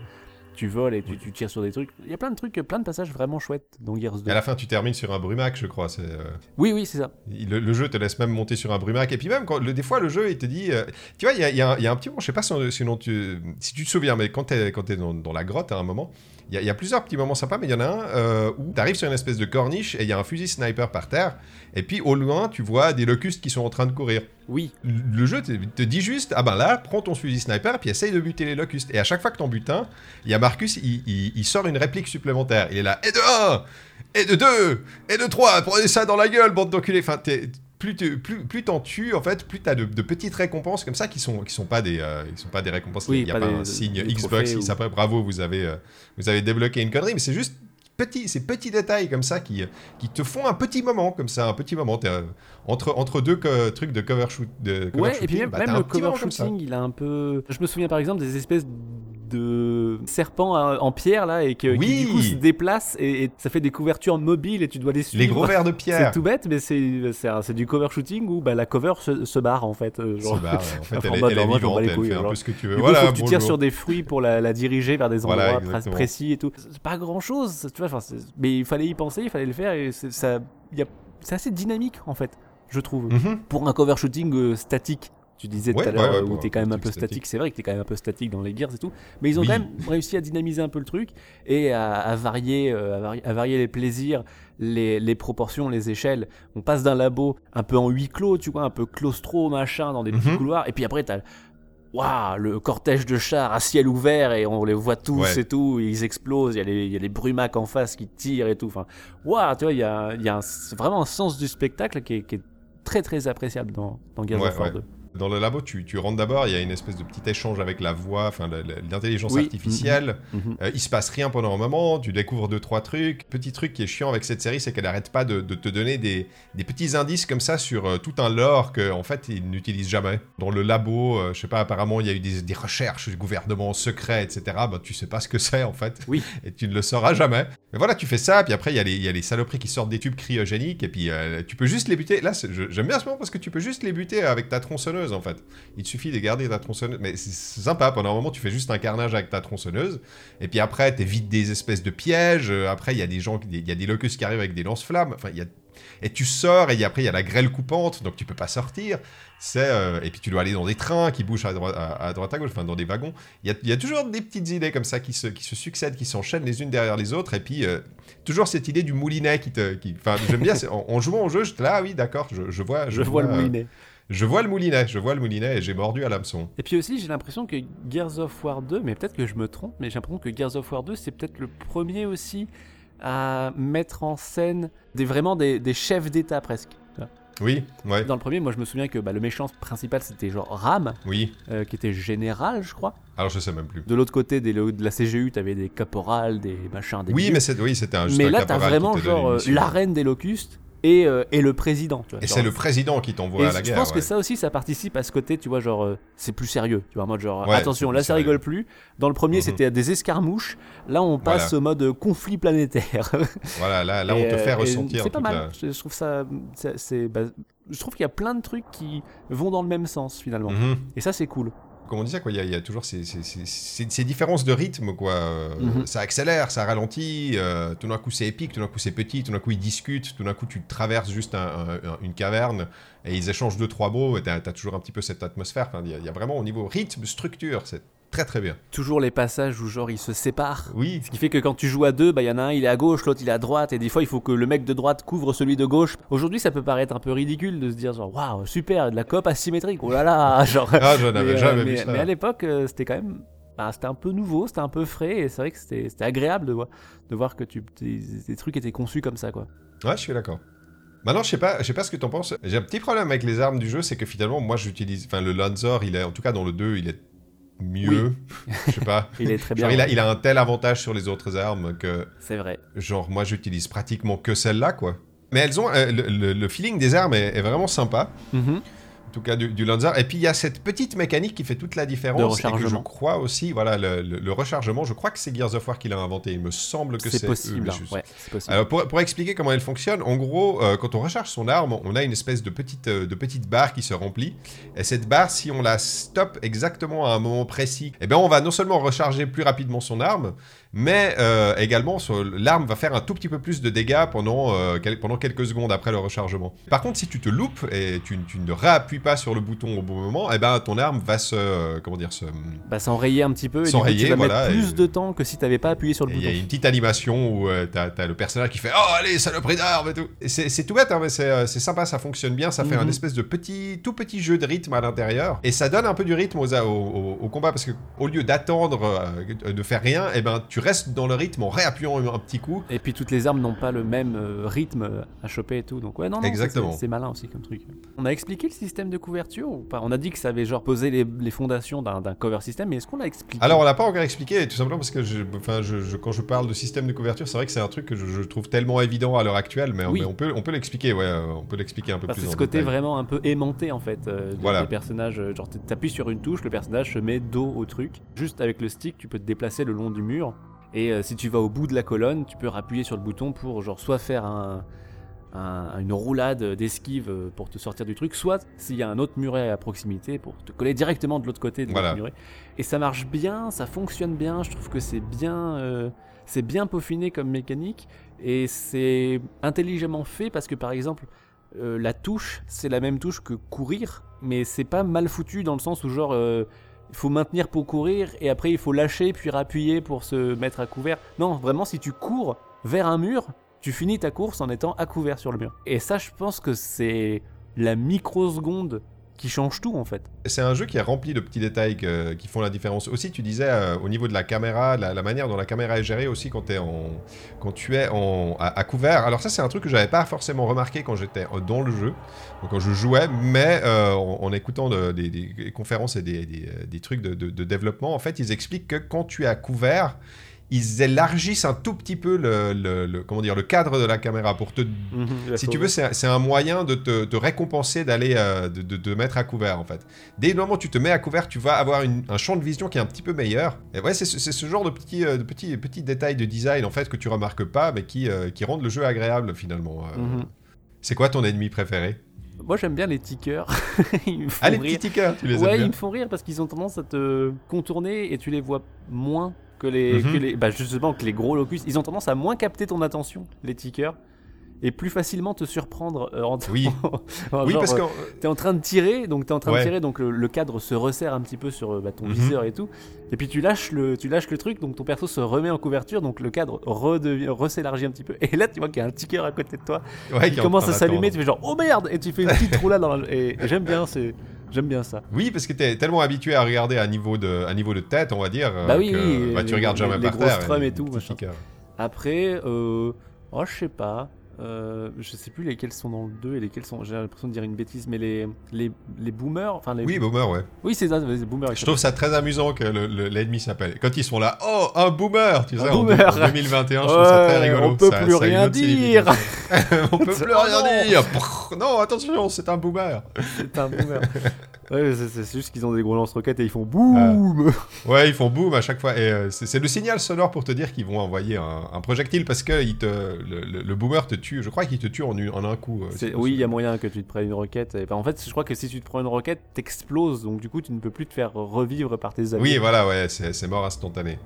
Tu voles et tu, tires sur des trucs. Il y a plein de trucs, plein de passages vraiment chouettes dans Gears 2. Et à la fin, tu termines sur un brumac, je crois. C'est, euh, Oui, oui, c'est ça. le, le jeu te laisse même monter sur un brumac. Et puis même, quand, le, des fois, le jeu, il te dit... euh, tu vois, il y a, y un- il y a un petit moment, je sais pas si, tu, si tu te souviens, mais quand tu es, quand t'es dans, dans la grotte à un moment, il y, a, il y a plusieurs petits moments sympas, mais il y en a un euh, où tu arrives sur une espèce de corniche et il y a un fusil sniper par terre. Et puis au loin, tu vois des locustes qui sont en train de courir. Oui, Le le jeu te, te dit juste, ah ben là, prends ton fusil sniper et puis essaye de buter les locustes. Et à chaque fois que t'en butes un, il y a Marcus, il, il- il sort une réplique supplémentaire. Il est là, et de 1, et de 2, et de 3, prenez ça dans la gueule, bande d'enculés. Enfin, t'es- plus tu plus, plus t'en tues, en fait, plus t'as de, de petites récompenses comme ça qui sont, qui sont pas des, euh, qui sont pas des récompenses. Oui, il n'y a pas des- un signe Xbox qui s'appelle bravo, vous avez, euh, vous avez débloqué une connerie, mais c'est juste petit, ces petits détails comme ça qui, qui te font un petit moment comme ça, un petit moment. Euh, entre, entre deux trucs de cover shoot. De cover ouais, et puis shooting, même, bah, même le cover shooting, il a un peu. Je me souviens par exemple des espèces de serpents euh, en pierre là et que, qui Oui. du coup se déplacent et, et ça fait des couvertures mobiles et tu dois les suivre. Les gros verres de C'est pierre. tout bête, mais c'est c'est c'est du cover shooting où bah, la cover se, se barre en fait. euh, genre. Se barre. En fait, Enfin, elle moi, elle est vivante, elle couilles, fait un genre. peu ce que tu veux. Du coup, voilà, faut que tu tires sur des fruits pour la, la diriger vers des endroits Voilà, précis et tout. C'est pas grand chose, tu vois. c'est- mais il fallait y penser, il fallait le faire et c'est ça, il y a- c'est assez dynamique en fait, je trouve. Mhm. Pour un cover shooting euh, statique, tu disais tout à l'heure où t'es quand même un peu statique. C'est vrai que t'es quand même un peu statique dans les Gears et tout, mais ils ont Oui. quand même réussi à dynamiser un peu le truc et à, à varier, euh, à, vari- à varier les plaisirs, les, les proportions, les échelles. On passe d'un labo un peu en huis clos, tu vois, un peu claustro machin dans des petits Mhm. couloirs, et puis après t'as Waouh, le cortège de chars à ciel ouvert et on les voit tous Ouais. et tout, ils explosent, il y, a les- il y a les brumacs en face qui tirent et tout. Enfin, waouh, tu vois, il y a, il y a un- c'est vraiment un sens du spectacle qui est, qui est très très appréciable dans, dans Gears Ouais, of War ouais. 2. Dans le labo, tu, tu rentres d'abord, il y a une espèce de petit échange avec la voix, enfin l'intelligence Oui. artificielle. Mhm. Euh, il se passe rien pendant un moment, tu découvres deux trois trucs. Petit truc qui est chiant avec cette série, c'est qu'elle arrête pas de, de te donner des, des petits indices comme ça sur euh, tout un lore que en fait ils n'utilisent jamais. Dans le labo, euh, je sais pas, apparemment il y a eu des, des recherches du gouvernement secret, etc. Bah tu sais pas ce que c'est en fait. Oui. Et tu ne le sauras jamais. Mais voilà, tu fais ça, puis après il y, a les- il y a les saloperies qui sortent des tubes cryogéniques, et puis euh, tu peux juste les buter. Là, j'aime bien ce moment parce que tu peux juste les buter avec ta tronçonneuse en fait. Il te suffit de garder ta tronçonneuse. Mais c'est sympa, pendant un moment, tu fais juste un carnage avec ta tronçonneuse. Et puis après, t'évites des espèces de pièges. Euh, Après, il y a des gens, il y a des locustes qui arrivent avec des lance-flammes. Enfin, il y a... Et tu sors, et après, il y a la grêle coupante, donc tu peux pas sortir. C'est, euh, Et puis tu dois aller dans des trains qui bougent à droite à, à, droite à gauche, enfin dans des wagons. Il y a, y a toujours des petites idées comme ça qui se, qui se succèdent, qui s'enchaînent les unes derrière les autres. Et puis, euh, toujours cette idée du moulinet qui te. Qui... Enfin, j'aime bien, en, en jouant au jeu, là, ah oui, d'accord, je, je vois. Je vois le euh, moulinet. Je vois le moulinet, je vois le moulinet et j'ai mordu à l'hameçon. Et puis aussi, j'ai l'impression que Gears of War 2, mais peut-être que je me trompe, mais j'ai l'impression que Gears of War 2, c'est peut-être le premier aussi à mettre en scène des, vraiment des, des chefs d'État presque. Oui, ouais, Dans le premier, moi je me souviens que bah, le méchant principal c'était genre Ram, oui. euh, qui était général, je crois. Alors je sais même plus. De l'autre côté des, de la CGU, t'avais des caporales, des machins, des Oui, bidule. mais oui, c'était un juste mais là t'as vraiment genre euh, mission. la reine des locustes et, euh, et le président. Tu vois, Et c'est le président qui t'envoie à la je guerre. pense que ça aussi, ça participe à ce côté, tu vois, genre, euh, c'est plus sérieux. Tu vois, en mode genre, Ouais, attention, là ça rigole plus. Dans le premier, Mhm. c'était des escarmouches. Là, on passe Voilà. au mode conflit planétaire. Voilà, là, là Et, on te fait euh, ressentir. C'est pas mal. la- Je, je trouve ça. c'est- bah, je trouve qu'il y a plein de trucs qui vont dans le même sens finalement. Mhm. Et ça, c'est cool. Comme on disait, quoi, il y, a- il y a toujours ces, ces- ces- ces- ces différences de rythme, quoi. Euh, Mhm. Ça accélère, ça ralentit, euh, tout d'un coup c'est épique, tout d'un coup c'est petit, tout d'un coup ils discutent, tout d'un coup tu traverses juste un- un- un- une caverne et ils échangent deux, trois mots et t'as as toujours un petit peu cette atmosphère. Enfin, il y, a- il y a vraiment au niveau rythme, structure, c'est très très bien. Toujours les passages où genre ils se séparent. Oui, Ce qui fait que quand tu joues à deux, bah il y en a un il est à gauche, l'autre il est à droite, et des fois il faut que le mec de droite couvre celui de gauche. Aujourd'hui ça peut paraître un peu ridicule de se dire genre waouh super de la coop asymétrique, oh là là genre. ah, je n'avais euh, jamais mais- vu ça. mais à l'époque euh, c'était quand même, bah, c'était un peu nouveau, c'était un peu frais, et c'est vrai que c'était c'était agréable de voir, de voir que tu, tes, tes trucs étaient conçus comme ça quoi. Ouais, je suis d'accord. Maintenant, je sais pas, je sais pas ce que t'en penses. J'ai un petit problème avec les armes du jeu, c'est que finalement, moi, j'utilise, enfin, le Lanzor, il est, en tout cas dans le 2, il est mieux. je sais pas. Il est très bien. Genre, il, a, il a un tel avantage sur les autres armes que, C'est vrai. genre, moi, j'utilise pratiquement que celle-là, quoi. Mais elles ont euh, le, le- le feeling des armes est, est vraiment sympa, Mhm. en tout cas du, du Lanzar. Et puis il y a cette petite mécanique qui fait toute la différence. Et que je crois aussi, voilà, le, le- le rechargement. Je crois que c'est Gears of War qui l'a inventé. Il me semble que c'est eux, possible. hein, Ouais, alors pour, pour expliquer comment elle fonctionne, en gros, euh, quand on recharge son arme, on a une espèce de petite, euh, de petite barre qui se remplit. Et cette barre, si on la stoppe exactement à un moment précis, eh bien on va non seulement recharger plus rapidement son arme, mais euh, également l'arme va faire un tout petit peu plus de dégâts pendant, euh, quel- pendant quelques secondes après le rechargement. Par contre, si tu te loupes et tu, tu ne réappuies pas sur le bouton au bon moment, eh ben ton arme va se, euh, comment dire, se, Bah s'enrayer un petit peu, et S'enrayer, tu vas voilà, mettre plus et- de temps que si t'avais pas appuyé sur le Et Il y bouton. a une petite animation où t'as as le personnage qui fait Oh, allez, saloperie d'armes et tout. Et C'est tout bête, hein, mais c'est sympa, ça fonctionne bien. Ça fait un Mhm. espèce de petit, tout petit jeu de rythme à l'intérieur. Et ça donne un peu du rythme aux, au, au- au combat parce que au lieu d'attendre de faire rien, et ben, tu restes dans le rythme en réappuyant un, petit coup. Et puis toutes les armes n'ont pas le même euh, rythme à choper et tout. Donc ouais, non, non, Exactement. c'est- C'est malin aussi comme truc. On a expliqué le système de couverture ou pas? On a dit que ça avait genre posé les, les fondations d'un cover system, mais est-ce qu'on l'a expliqué? Alors, on l'a pas encore expliqué, tout simplement parce que je, enfin, je, je- quand je parle de système de couverture, c'est vrai que c'est un truc que je, trouve tellement évident à l'heure actuelle, mais, Oui. mais on peut, on peut l'expliquer, ouais, euh, on peut l'expliquer un peu Parce plus en ce côté détail. vraiment un peu aimanté en fait. euh, de- Voilà. Des personnages, euh, genre t'appuies sur une touche, le personnage se met dos au truc. Juste avec le stick, tu peux te déplacer le long du mur. Et euh, si tu vas au bout de la colonne, tu peux appuyer sur le bouton pour genre soit faire un, un- une roulade d'esquive euh, pour te sortir du truc, soit s'il y a un autre muret à proximité pour te coller directement de l'autre côté de Voilà. l'autre muret. Et ça marche bien, ça fonctionne bien. Je trouve que c'est bien, euh, c'est bien peaufiné comme mécanique et c'est intelligemment fait parce que par exemple euh, la touche c'est la même touche que courir, mais c'est pas mal foutu dans le sens où genre euh, il faut maintenir pour courir et après il faut lâcher puis rappuyer pour se mettre à couvert. Non, vraiment si tu cours vers un mur, tu finis ta course en étant à couvert sur le mur. Et ça je pense que c'est la microseconde qui change tout en fait. C'est un jeu qui est rempli de petits détails qui font la différence. Aussi, tu disais euh, au niveau de la caméra, la, manière dont la caméra est gérée aussi quand, tu es en, à, couvert. Alors ça, c'est un truc que j'avais pas forcément remarqué quand j'étais euh, dans le jeu, quand je jouais, mais euh, en, écoutant de- des, conférences et des, trucs de développement, en fait, ils expliquent que quand tu es à couvert, ils élargissent un tout petit peu le, le- le- comment dire, le cadre de la caméra pour te si tu veux, c'est un moyen de te de récompenser d'aller euh, de, de, de mettre à couvert en fait. Dès le moment où tu te mets à couvert, tu vas avoir une- un champ de vision qui est un petit peu meilleur. Et ouais, c'est ce c'est ce genre de petits, euh, de petits, petits détails de design en fait que tu remarques pas, mais qui, euh, qui rendent le jeu agréable finalement. euh. Mhm. C'est quoi ton ennemi préféré? Moi j'aime bien les tickers. Ils me font Ah les rire. petits tickers, tu les ouais, aimes ils bien me font rire parce qu'ils ont tendance à te contourner et tu les vois moins que les, Mhm. que les bah justement que les gros locus. Ils ont tendance à moins capter ton attention, les tickers, et plus facilement te surprendre. euh, en Oui. Oui, genre, parce euh, que T'es en train de tirer, donc t'es en train Ouais. de tirer, donc le, le cadre se resserre un petit peu sur euh, bah, ton Mhm. viseur et tout. Et puis tu lâches le, tu lâches le truc, donc ton perso se remet en couverture, donc le cadre ressélargit un petit peu. Et là, tu vois qu'il y a un ticker à côté de toi ouais, qui commence à s'allumer. Tu fais genre oh merde, et tu fais une petite roulade. Dans la- Et, et j'aime bien, c'est, j'aime bien ça. Oui, parce que t'es tellement habitué à regarder à niveau de, à niveau de tête, on va dire. euh, Bah oui, que, oui, bah, tu les- regardes jamais les par terre. les et tout, machin. Après, euh, oh, je sais pas. Euh, je sais plus lesquels sont dans le 2 et lesquels sont. J'ai l'impression de dire une bêtise, mais les, les, les boomers. Enfin, les, Oui, Boomer, ouais. oui c'est ça, les boomers. Je trouve ça très amusant que le- le- l'ennemi s'appelle. Quand ils sont là, oh, un boomer Tu sais, Un en- boomer. en 2021, je trouve ça très rigolo. on peut Ça- plus ça rien dire. On peut plus rien non. dire. Non, attention, c'est un boomer. C'est un boomer. ouais, c'est- juste qu'ils ont des gros lance-roquettes et ils font boum Ouais, ils font boum à chaque fois. Et euh, c'est c'est le signal sonore pour te dire qu'ils vont envoyer un, un projectile parce que il te, le, le- le boomer te tue. Je crois qu'il te tue en, en un coup. euh, C'est- Oui, il y a moyen que tu te prennes une roquette. Et, ben, en fait, je crois que si tu te prends une roquette, t'exploses. Donc, du coup, tu ne peux plus te faire revivre par tes amis. Oui, voilà, ouais, c'est c'est mort instantané.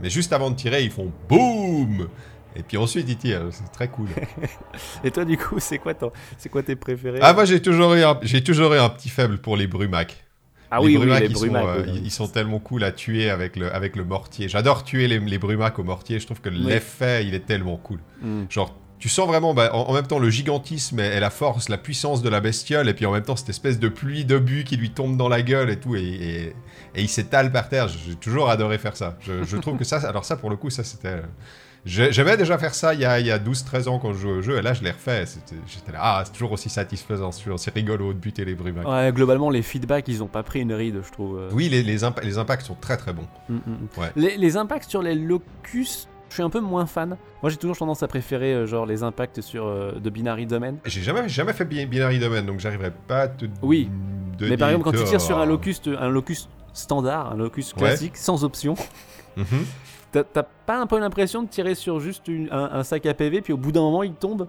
Mais juste avant de tirer, ils font boum Et puis ensuite, ils tirent. C'est très cool. Et toi, du coup, c'est quoi, ton... c'est quoi tes préférés? Ah, moi, j'ai toujours, eu un- j'ai toujours eu un petit faible pour les brumacs. Ah les oui, les ils, brumacs. sont, euh, oui. ils- sont tellement cool à tuer avec le, avec le mortier. J'adore tuer les, les brumacs au mortier. Je trouve que l'effet, il est tellement cool. Hmm. Genre, tu sens vraiment bah, en, en même temps le gigantisme et, et la force, la puissance de la bestiole, et puis en même temps cette espèce de pluie d'obus qui lui tombe dans la gueule et tout, et, et- et il s'étale par terre. J'ai toujours adoré faire ça. Je, je trouve que ça, alors ça pour le coup, ça c'était. j'ai- J'aimais déjà faire ça il y a, il y a 12-13 ans quand je jouais au jeu, et là je l'ai refait. J'étais là, ah, c'est toujours aussi satisfaisant, c'est rigolo de buter les brumacs. Ouais, globalement, les feedbacks, ils ont pas pris une ride, je trouve. euh. Oui, les, les, impa- les impacts sont très très bons. Mm, mm. Ouais. Les, les impacts sur les locus, je suis un peu moins fan. Moi, j'ai toujours tendance à préférer euh, genre les impacts sur euh, de Binary Domain. J'ai jamais, jamais fait bi- Binary Domain, donc j'arriverai pas à te Oui. donner Mais par exemple, quand tu tires sur un locus, un standard, un locus Ouais. classique, sans option, Mhm. t'as t'as pas un peu l'impression de tirer sur juste une- un, un sac à PV, puis au bout d'un moment, il tombe?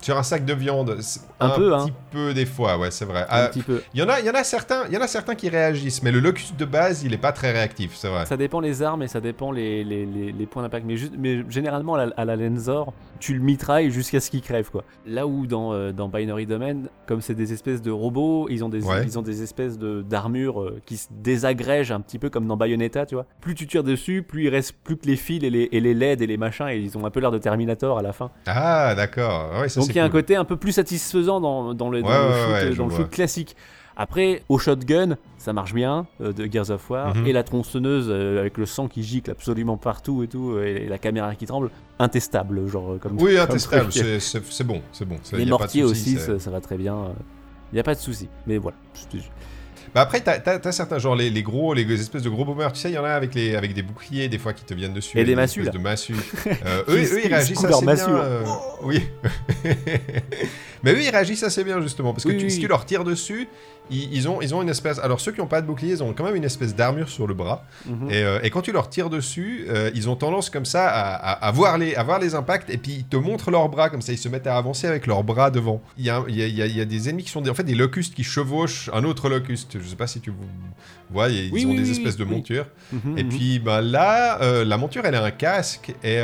Sur un sac de viande, Un peu, hein. petit peu des fois, ouais, c'est vrai. un Ah, petit peu. Il y en a, il y en a certains, il y en a certains qui réagissent, mais le locus de base, il est pas très réactif, c'est vrai. Ça dépend les armes et ça dépend les, les, les- les points d'impact. Mais, juste- mais généralement, à la, à la Lensor, tu le mitrailles jusqu'à ce qu'il crève. Quoi. Là où dans, euh, dans Binary Domain, comme c'est des espèces de robots, ils ont des, Ouais. ils ont des espèces de- d'armures euh, qui se désagrègent un petit peu comme dans Bayonetta, tu vois. Plus tu tires dessus, plus il reste plus que les fils et les, et les LED et les machins, et ils ont un peu l'air de Terminator à la fin. Ah, d'accord. Ouais, ça, il y a un côté un peu plus satisfaisant dans, dans le, dans Ouais, le ouais, shoot, ouais, euh, dans le shoot classique. Après, au shotgun, ça marche bien, euh, de Gears of War, Mhm. et la tronçonneuse euh, avec le sang qui gicle absolument partout et tout, et la caméra qui tremble, intestable, genre comme Oui, comme intestable, c'est- bon, c'est bon. ça, Les y a pas de mortiers aussi, ça, ça va très bien. Il n'y a pas de souci. Mais voilà. Bah après, t'as as, certains, genre les, les gros, les espèces de gros boomers, tu sais, il y en a avec, les, avec des boucliers, des fois, qui te viennent dessus. Et des massues, de massues. Euh, eux, ils se réagissent assez bien. euh, Oui. Mais eux, ils réagissent assez bien, justement, parce que Oui, tu- oui, si tu leur tires dessus, ils, ils ont, ils ont une espèce... Alors, ceux qui n'ont pas de bouclier, ils ont quand même une espèce d'armure sur le bras. Mhm. Et, euh, et quand tu leur tires dessus, euh, ils ont tendance comme ça à, à- à voir les, à voir les impacts et puis ils te montrent leurs bras comme ça, ils se mettent à avancer avec leurs bras devant. Il y a, il y a- il y a- il y a des ennemis qui sont des, en fait des locustes qui chevauchent un autre locuste. Je sais pas si tu vois, ils Oui, ont oui, des oui, espèces de montures. Mhm, Et mhm. puis bah, là, euh, la monture elle a un casque et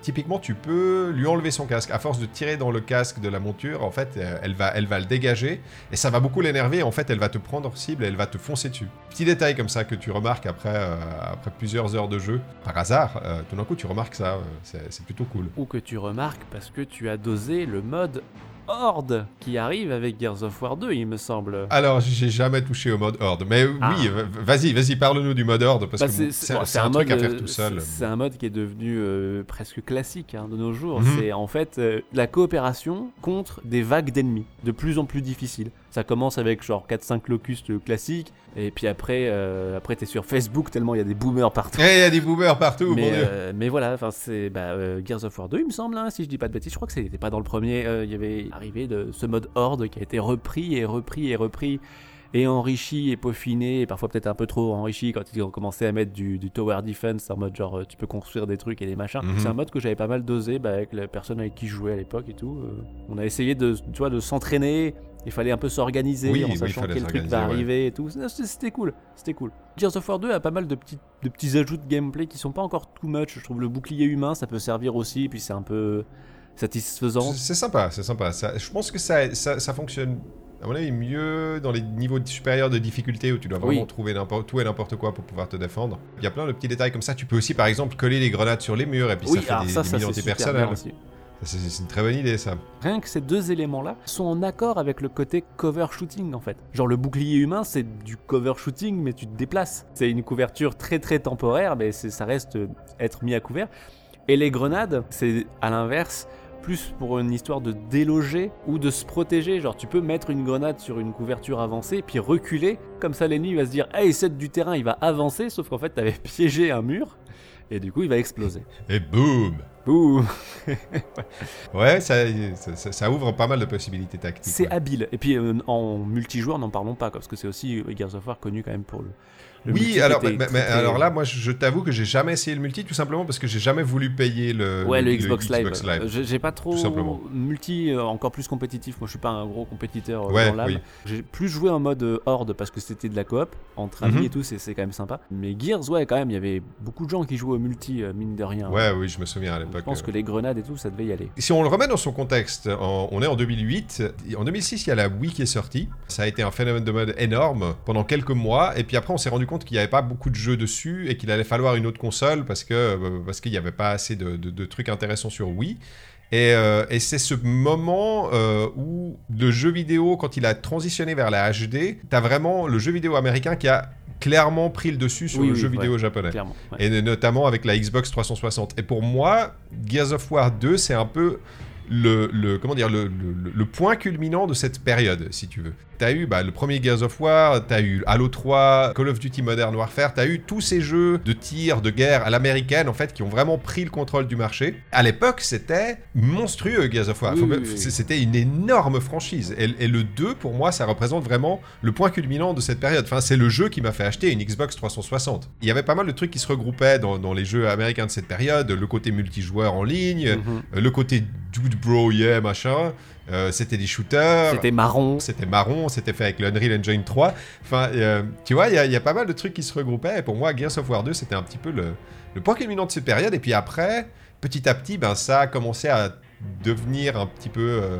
typiquement tu peux lui enlever son casque. À force de tirer dans le casque de la monture, en fait, elle va, elle va le dégager et ça va beaucoup l'énerver. En fait, elle va te prendre cible et elle va te foncer dessus. Petit détail comme ça que tu remarques après, euh, après plusieurs heures de jeu, par hasard, euh, tout d'un coup tu remarques ça. euh, c'est plutôt cool. Ou que tu remarques parce que tu as dosé le mode Horde qui arrive avec Gears of War 2, il me semble. Alors, j'ai jamais touché au mode horde, mais Ah. oui, vas-y, vas-y, parle-nous du mode horde parce Bah, que c'est- bon, un, truc à faire tout seul. c'est- un mode qui est devenu euh, presque classique hein, de nos jours. Mhm. C'est en fait euh, la coopération contre des vagues d'ennemis, de plus en plus difficiles. Ça commence avec genre 4-5 locustes classiques, et puis après, euh, après t'es sur Facebook tellement il y a des boomers partout. Eh, il y a des boomers partout, mon mais, dieu. euh, mais voilà, enfin c'est bah, euh, Gears of War 2, il me semble, hein, si je dis pas de bêtises. Je crois que c'était pas dans le premier. euh, Il y avait arrivé de ce mode Horde qui a été repris et repris et repris et enrichi et peaufiné, et parfois peut-être un peu trop enrichi quand ils ont commencé à mettre du, du tower defense en mode genre euh, tu peux construire des trucs et des machins. Mhm. C'est un mode que j'avais pas mal dosé bah, avec la personne avec qui je jouais à l'époque et tout. euh. on a essayé de, tu vois, de s'entraîner. Il fallait un peu s'organiser Oui, en oui, sachant quel truc va ouais. arriver et tout. C'était cool, c'était cool. Gears of War 2 a pas mal de petits, de petits ajouts de gameplay qui sont pas encore too much. Je trouve le bouclier humain ça peut servir aussi, puis c'est un peu satisfaisant. C'est- sympa, c'est sympa. Ça, je pense que ça, ça, ça fonctionne, à mon avis, mieux dans les niveaux supérieurs de difficulté où tu dois vraiment Oui. trouver tout et n'importe quoi pour pouvoir te défendre. Il y a plein de petits détails comme ça. Tu peux aussi, par exemple, coller les grenades sur les murs et puis Oui, ça fait des, des ça mini c'est Ça, C'est une très bonne idée, ça. Rien que ces deux éléments-là sont en accord avec le côté cover shooting en fait. Genre le bouclier humain c'est du cover shooting mais tu te déplaces. C'est une couverture très très temporaire mais ça reste euh, être mis à couvert. Et les grenades c'est à l'inverse plus pour une histoire de déloger ou de se protéger. Genre tu peux mettre une grenade sur une couverture avancée puis reculer. Comme ça l'ennemi va se dire hey c'est du terrain il va avancer sauf qu'en fait t'avais piégé un mur et du coup il va exploser. Et boum Ouh, Ouais, ça, ça, ça- ça ouvre pas mal de possibilités tactiques. c'est ouais. habile. Et puis euh, en multijoueur, n'en parlons pas, parce que c'est aussi euh, Gears of War connu quand même pour le. le Oui, alors, était mais, mais très- alors là, moi, je, je t'avoue que j'ai jamais essayé le multi, tout simplement parce que j'ai jamais voulu payer le, Ouais, le, Xbox, Live. Xbox Live. J'ai pas trop multi, euh, encore plus compétitif. Moi, je suis pas un gros compétiteur euh, Ouais, dans l'âme. oui. J'ai plus joué en mode horde parce que c'était de la coop entre amis Mhm. et tout, c'est quand même sympa. Mais Gears, ouais, quand même, il y avait beaucoup de gens qui jouaient au multi, mine de rien. Ouais, oui, je me souviens à Je pense que les grenades et tout, ça devait y aller. Si on le remet dans son contexte, en- on est en 2008. En 2006, il y a la Wii qui est sortie. Ça a été un phénomène de mode énorme pendant quelques mois. Et puis après, on s'est rendu compte qu'il n'y avait pas beaucoup de jeux dessus et qu'il allait falloir une autre console parce que euh, parce qu'il n'y avait pas assez de, de- de trucs intéressants sur Wii. Et, euh, et c'est ce moment euh, où le jeu vidéo, quand il a transitionné vers la HD, t'as vraiment le jeu vidéo américain qui a clairement pris le dessus sur Oui, le oui, jeu vidéo japonais. Ouais. Et notamment avec la Xbox 360. Et pour moi, Gears of War 2, c'est un peu le, le- comment dire, le, le- le point culminant de cette période, si tu veux. T'as eu bah, le premier Gears of War, t'as eu Halo 3, Call of Duty Modern Warfare, t'as eu tous ces jeux de tir, de guerre à l'américaine, en fait, qui ont vraiment pris le contrôle du marché. À l'époque, c'était monstrueux, Gears of War. Oui, oui, oui. C'était une énorme franchise. Et, et le 2, pour moi, ça représente vraiment le point culminant de cette période. Enfin, c'est le jeu qui m'a fait acheter une Xbox 360. Il y avait pas mal de trucs qui se regroupaient dans, dans les jeux américains de cette période. Le côté multijoueur en ligne, Mhm. le côté bro, yeah, machin. Euh, c'était des shooters. C'était marron. C'était marron, c'était fait avec le Unreal Engine 3. Enfin, euh, tu vois, il y, a- il y a pas mal de trucs qui se regroupaient. Et pour moi, Gears of War 2, c'était un petit peu le, le point culminant de cette période. Et puis après, petit à petit, ben, ça a commencé à devenir un petit peu. euh,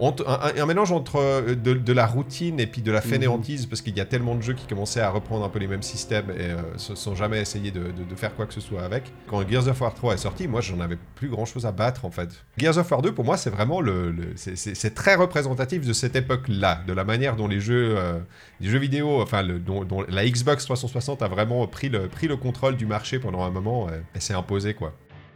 un, mélange entre euh, de, de la routine et puis de la fainéantise, parce qu'il y a tellement de jeux qui commençaient à reprendre un peu les mêmes systèmes et euh, sans jamais essayer de, de- de faire quoi que ce soit avec. Quand Gears of War 3 est sorti, moi j'en avais plus grand chose à battre en fait. Gears of War 2, pour moi, c'est vraiment le. le- c'est- très représentatif de cette époque-là, de la manière dont les jeux, euh, les jeux vidéo, enfin, le- dont, dont la Xbox 360 a vraiment pris le, pris le contrôle du marché pendant un moment euh, et s'est imposé quoi.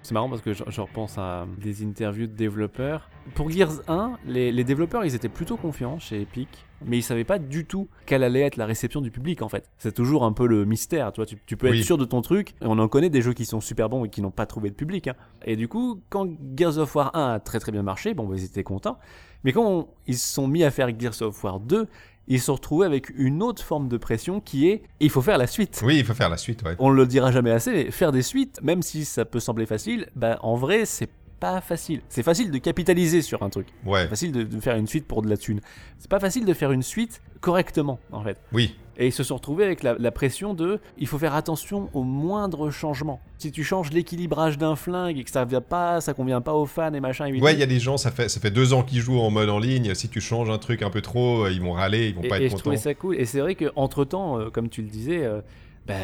C'est marrant parce que je, je repense à des interviews de développeurs. Pour Gears 1, les, les développeurs ils étaient plutôt confiants chez Epic, mais ils savaient pas du tout quelle allait être la réception du public en fait. C'est toujours un peu le mystère, tu vois. Tu, tu peux Oui. être sûr de ton truc. Et on en connaît des jeux qui sont super bons et qui n'ont pas trouvé de public. hein. Et du coup, quand Gears of War 1 a très très bien marché, bon, bah, ils étaient contents. Mais quand on- ils se sont mis à faire Gears of War 2, ils se sont retrouvés avec une autre forme de pression qui est il faut faire la suite. Oui, il faut faire la suite, ouais. On le dira jamais assez, mais faire des suites, même si ça peut sembler facile, bah en vrai c'est pas facile. C'est facile de capitaliser sur un truc. Ouais, C'est facile de, de faire une suite pour de la thune. C'est pas facile de faire une suite correctement en fait. oui, Et ils se sont retrouvés avec la, la pression de il faut faire attention aux moindres changements. Si tu changes l'équilibrage d'un flingue et que ça vient pas, ça convient pas aux fans et machin. et Ouais, il y a des gens, ça fait, ça fait deux ans qu'ils jouent en mode en ligne. Si tu changes un truc un peu trop, euh, ils vont râler, ils vont et, pas et être contents. trouvais ça cool. Et c'est vrai qu'entre temps, comme tu le disais, euh, bah,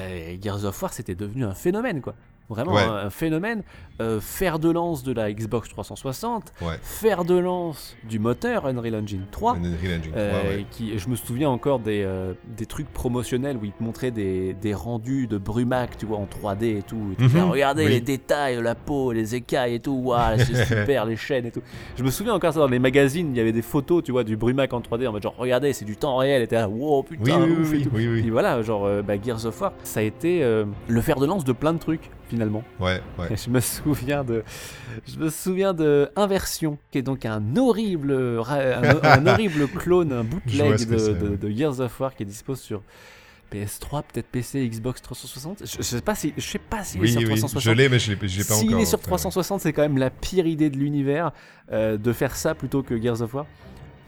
Gears of War c'était devenu un phénomène quoi. Vraiment Ouais. un, un phénomène. Euh, fer de lance de la Xbox 360, Ouais, fer de lance du moteur Unreal Engine 3. Unreal Engine 3, euh, ouais. qui, je me souviens encore des, euh, des trucs promotionnels où ils te montraient des, des rendus de Brumac, tu vois, en 3D et tout. Et Mhm, regardez oui. les détails, la peau, les écailles et tout, waouh, c'est super, les chaînes et tout. Je me souviens encore ça dans les magazines, il y avait des photos, tu vois, du Brumac en 3D, en mode genre, regardez, c'est du temps réel, et t'es là, wow, putain, Oui, oui, ouf et tout. Et voilà, genre, euh, bah, Gears of War, ça a été euh, le fer de lance de plein de trucs, finalement. Ouais, ouais. Je me souviens de, je me souviens de Inversion, qui est donc un horrible, un, un horrible clone, un bootleg de, de- Gears of War qui est dispo sur PS3, peut-être PC, Xbox 360. Je, je sais pas si, je sais pas s'il est Oui, sur oui, 360. je l'ai, mais je l'ai je l'ai pas S'il encore. est sur enfin, 360, c'est quand même la pire idée de l'univers euh, de faire ça plutôt que Gears of War.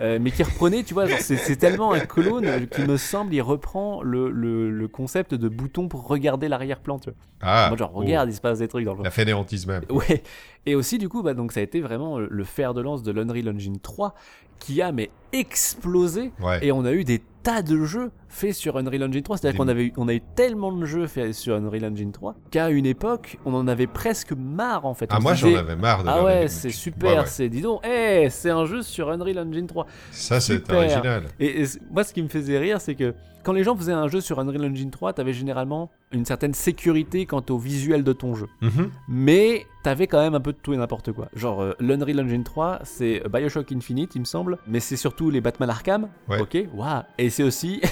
Euh, mais qui reprenait, tu vois, c'est tellement un clone qui me semble, il reprend le, le- le concept de bouton pour regarder l'arrière-plan, tu vois. Ah, Moi, genre, oh, regarde, il se passe des trucs dans le. La fainéantise même. Ouais. Et aussi, du coup, bah, donc, ça a été vraiment le le fer de lance de l'Unreal Engine 3 qui a mais explosé. Ouais. Et on a eu des tas de jeux faits sur Unreal Engine 3. C'est-à-dire qu'on avait eu, on a eu tellement de jeux faits sur Unreal Engine 3 qu'à une époque, on en avait presque marre en fait. Ah, moi j'en disait, avais marre de Ah ouais, c'est super, ouais. c'est dis donc, hey, c'est un jeu sur Unreal Engine 3. Ça, c'est original. Et, moi, ce qui me faisait rire, c'est que quand les gens faisaient un jeu sur Unreal Engine 3, t'avais généralement une certaine sécurité quant au visuel de ton jeu. Mhm. Mais t'avais quand même un peu de tout et n'importe quoi. Genre, euh, l'Unreal Engine 3, c'est Bioshock Infinite, il me semble, mais c'est surtout les Batman Arkham. Ouais. Ok, waouh. Et c'est aussi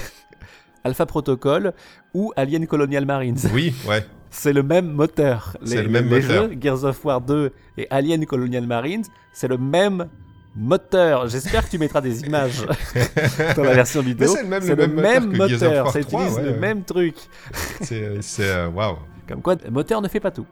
Alpha Protocol ou Alien Colonial Marines. Oui, ouais. c'est le même moteur. C'est Les, le même les moteur. jeux, Gears of War 2 et Alien Colonial Marines, c'est le même moteur. J'espère que tu mettras des images dans la version vidéo. c'est le même- le même moteur que ça 3, utilise ouais, le ouais. même truc. C'est. euh, Waouh. Comme quoi, le moteur ne fait pas tout.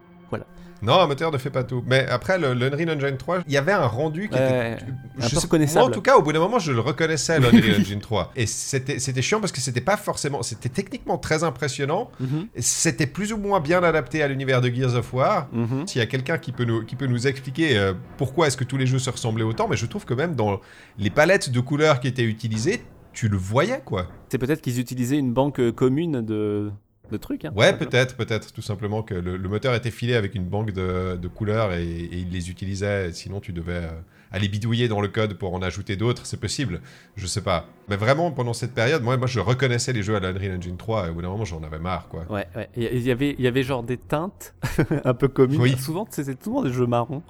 Non, un moteur ne fait pas tout. Mais après, le, le Unreal Engine 3, il y avait un rendu qui était. un peu sais- reconnaissable. Moi, en tout cas, au bout d'un moment, je le reconnaissais, l'Unreal Engine 3. Et c'était chiant parce que c'était pas forcément. C'était techniquement très impressionnant. Mhm, C'était plus ou moins bien adapté à l'univers de Gears of War. mhm. S'il y a quelqu'un qui peut nous, qui peut nous expliquer euh, pourquoi est-ce que tous les jeux se ressemblaient autant, mais je trouve que même dans les palettes de couleurs qui étaient utilisées, tu le voyais, quoi. C'est peut-être qu'ils utilisaient une banque euh, commune de, de trucs. hein. Ouais, peut-être, peut-être, tout simplement que le, le moteur était filé avec une banque de, de couleurs et, et il les utilisait. Sinon, tu devais euh, aller bidouiller dans le code pour en ajouter d'autres. C'est possible, je sais pas. Mais vraiment, pendant cette période, moi, moi je reconnaissais les jeux à l'Unreal Engine 3 et au bout d'un moment, j'en avais marre, quoi. Ouais, ouais. Il y avait, il y avait genre des teintes un peu communes. Oui. Souvent, c'était souvent des jeux marrons.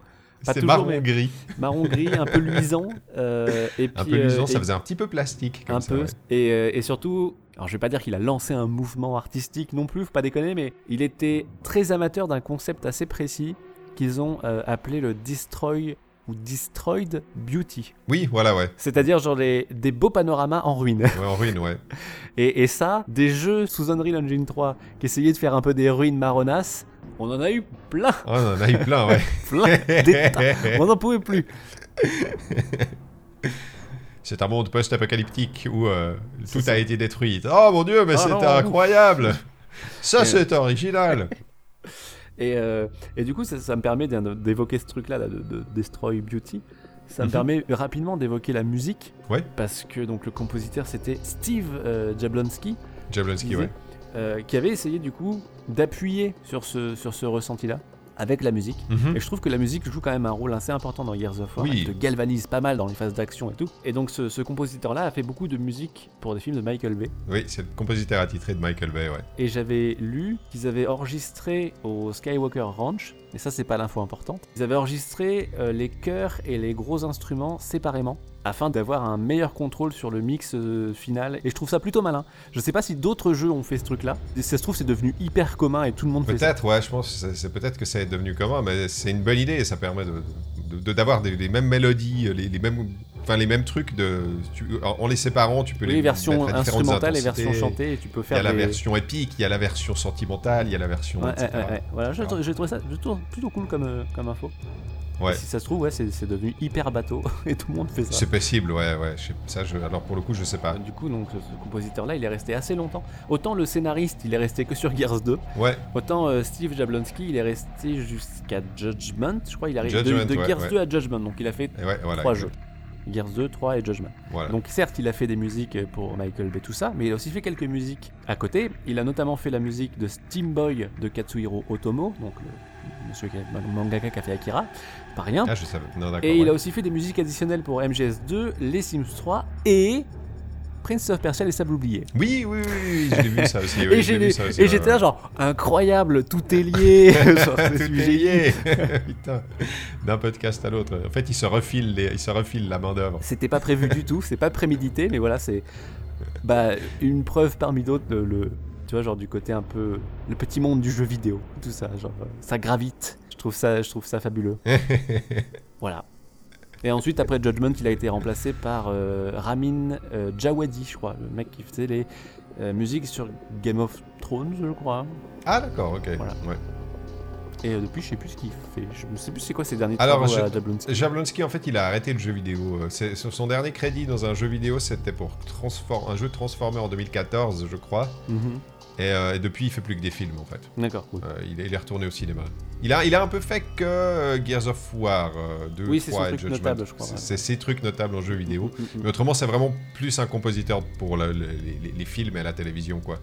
C'est marron mais- gris, Marron gris, un peu luisant. euh, et puis, un peu luisant, euh, ça et- faisait un petit peu plastique. Comme un ça, peu. ouais. Et, euh, et surtout, alors je vais pas dire qu'il a lancé un mouvement artistique non plus, faut pas déconner, mais il était très amateur d'un concept assez précis qu'ils ont euh, appelé le Destroy ou Destroyed Beauty. Oui, voilà, ouais. C'est-à-dire genre les- des beaux panoramas en ruine. Ouais, en ruine, ouais. Et, et ça, des jeux sous Unreal Engine 3 qui essayaient de faire un peu des ruines marronnasses, on en a eu plein, on en a eu plein, ouais. plein, des tas. On n'en pouvait plus. C'est un monde post-apocalyptique où euh, tout ça. a été détruit. Oh mon dieu, mais Ah c'était incroyable Ça, Et- c'est original Et, euh, et du coup, ça, ça me permet d'évoquer ce truc-là là, de, de Destroy Beauty. Ça me Mhm. permet rapidement d'évoquer la musique. Ouais. Parce que donc, le compositeur, c'était Steve euh, Jablonski, Jablonski, ouais. Euh, qui avait essayé du coup d'appuyer sur ce, sur ce ressenti-là avec la musique. Mhm. Et je trouve que la musique joue quand même un rôle assez important dans Gears of War. Oui. Elle te galvanise pas mal dans les phases d'action et tout. Et donc ce, ce compositeur-là a fait beaucoup de musique pour des films de Michael Bay. Oui, c'est le compositeur attitré de Michael Bay, ouais. Et j'avais lu qu'ils avaient enregistré au Skywalker Ranch, et ça c'est pas l'info importante, ils avaient enregistré euh, les chœurs et les gros instruments séparément afin d'avoir un meilleur contrôle sur le mix euh, final. Et je trouve ça plutôt malin. Je sais pas si d'autres jeux ont fait ce truc-là. Et ça se trouve c'est devenu hyper commun et tout le monde fait ça. Peut-être, ouais, je pense que c'est- peut-être que ça est devenu commun, mais c'est une bonne idée ça permet de de- de- d'avoir des- les mêmes mélodies, les, les mêmes, enfin les mêmes trucs. De, tu- en, les séparant, tu peux les Oui, version mettre à différentes instrumentale et intensités. version chantée, et tu peux Il y faire a la des- version épique, il y a la version sentimentale, il y a la version. Ouais, etc. ouais, ouais. Voilà, j'ai trouvé ça trouvé plutôt cool comme, euh, comme info. Ouais. Si ça se trouve, ouais, c'est devenu hyper bateau et tout le monde fait ça. C'est possible, ouais, ouais. Ça, je, alors pour le coup, je sais pas. Euh, Du coup, donc, ce compositeur-là, il est resté assez longtemps. Autant le scénariste, il est resté que sur Gears 2. Ouais, Autant euh, Steve Jablonski, il est resté jusqu'à Judgment. Je crois il arrive de, Judgment, de ouais, Gears ouais. 2 à Judgment. Donc il a fait et ouais, voilà. trois jeux. Gears 2, 3 et Judgment. Voilà. Donc certes, il a fait des musiques pour Michael Bay, tout ça, mais il a aussi fait quelques musiques à côté. Il a notamment fait la musique de Steam Boy de Katsuhiro Otomo, donc le monsieur qui a, le mangaka qui a fait Akira, pas rien. Ah, je savais. Non, d'accord. Et il a aussi fait des musiques additionnelles pour MGS2, les Sims 3 et Prince of Persia les Sables oubliés. Oui, oui, oui, j'ai vu ça aussi. oui, et ouais, j'étais ouais. là genre incroyable, tout est lié. Genre, Tout est génie. lié. Putain, d'un podcast à l'autre. En fait, il se refile, les... il se refile la main d'œuvre. C'était pas prévu du tout, c'est pas prémédité, mais voilà, c'est bah, une preuve parmi d'autres, le, le- tu vois, genre du côté un peu le petit monde du jeu vidéo, tout ça, genre euh, ça gravite. Je trouve ça, je trouve ça fabuleux. voilà. Et ensuite, après Judgment, il a été remplacé par euh, Ramin euh, Djawadi, je crois, le mec qui faisait les euh, musiques sur Game of Thrones, je crois. Ah, d'accord, ok. Voilà. Ouais. Et depuis, je sais plus ce qu'il fait. Je ne sais plus c'est quoi ses derniers Alors, travaux je- à Jablonski. Jablonski, en fait, il a arrêté le jeu vidéo. Son dernier crédit dans un jeu vidéo, c'était pour transform... un jeu transformé en 2014, je crois. Mhm. Et, euh, et depuis, il fait plus que des films, en fait. D'accord, cool. Euh, il, est, il est retourné au cinéma. Il a, il a un peu fait que euh, Gears of War euh, 2, Oui, c'est son 3 et truc Judgment. notable, je crois, C'est- ouais. C'est ses trucs notables en jeu vidéo. Mm, mm, mm. Mais autrement, c'est vraiment plus un compositeur pour le- le- les, les films et la télévision, quoi.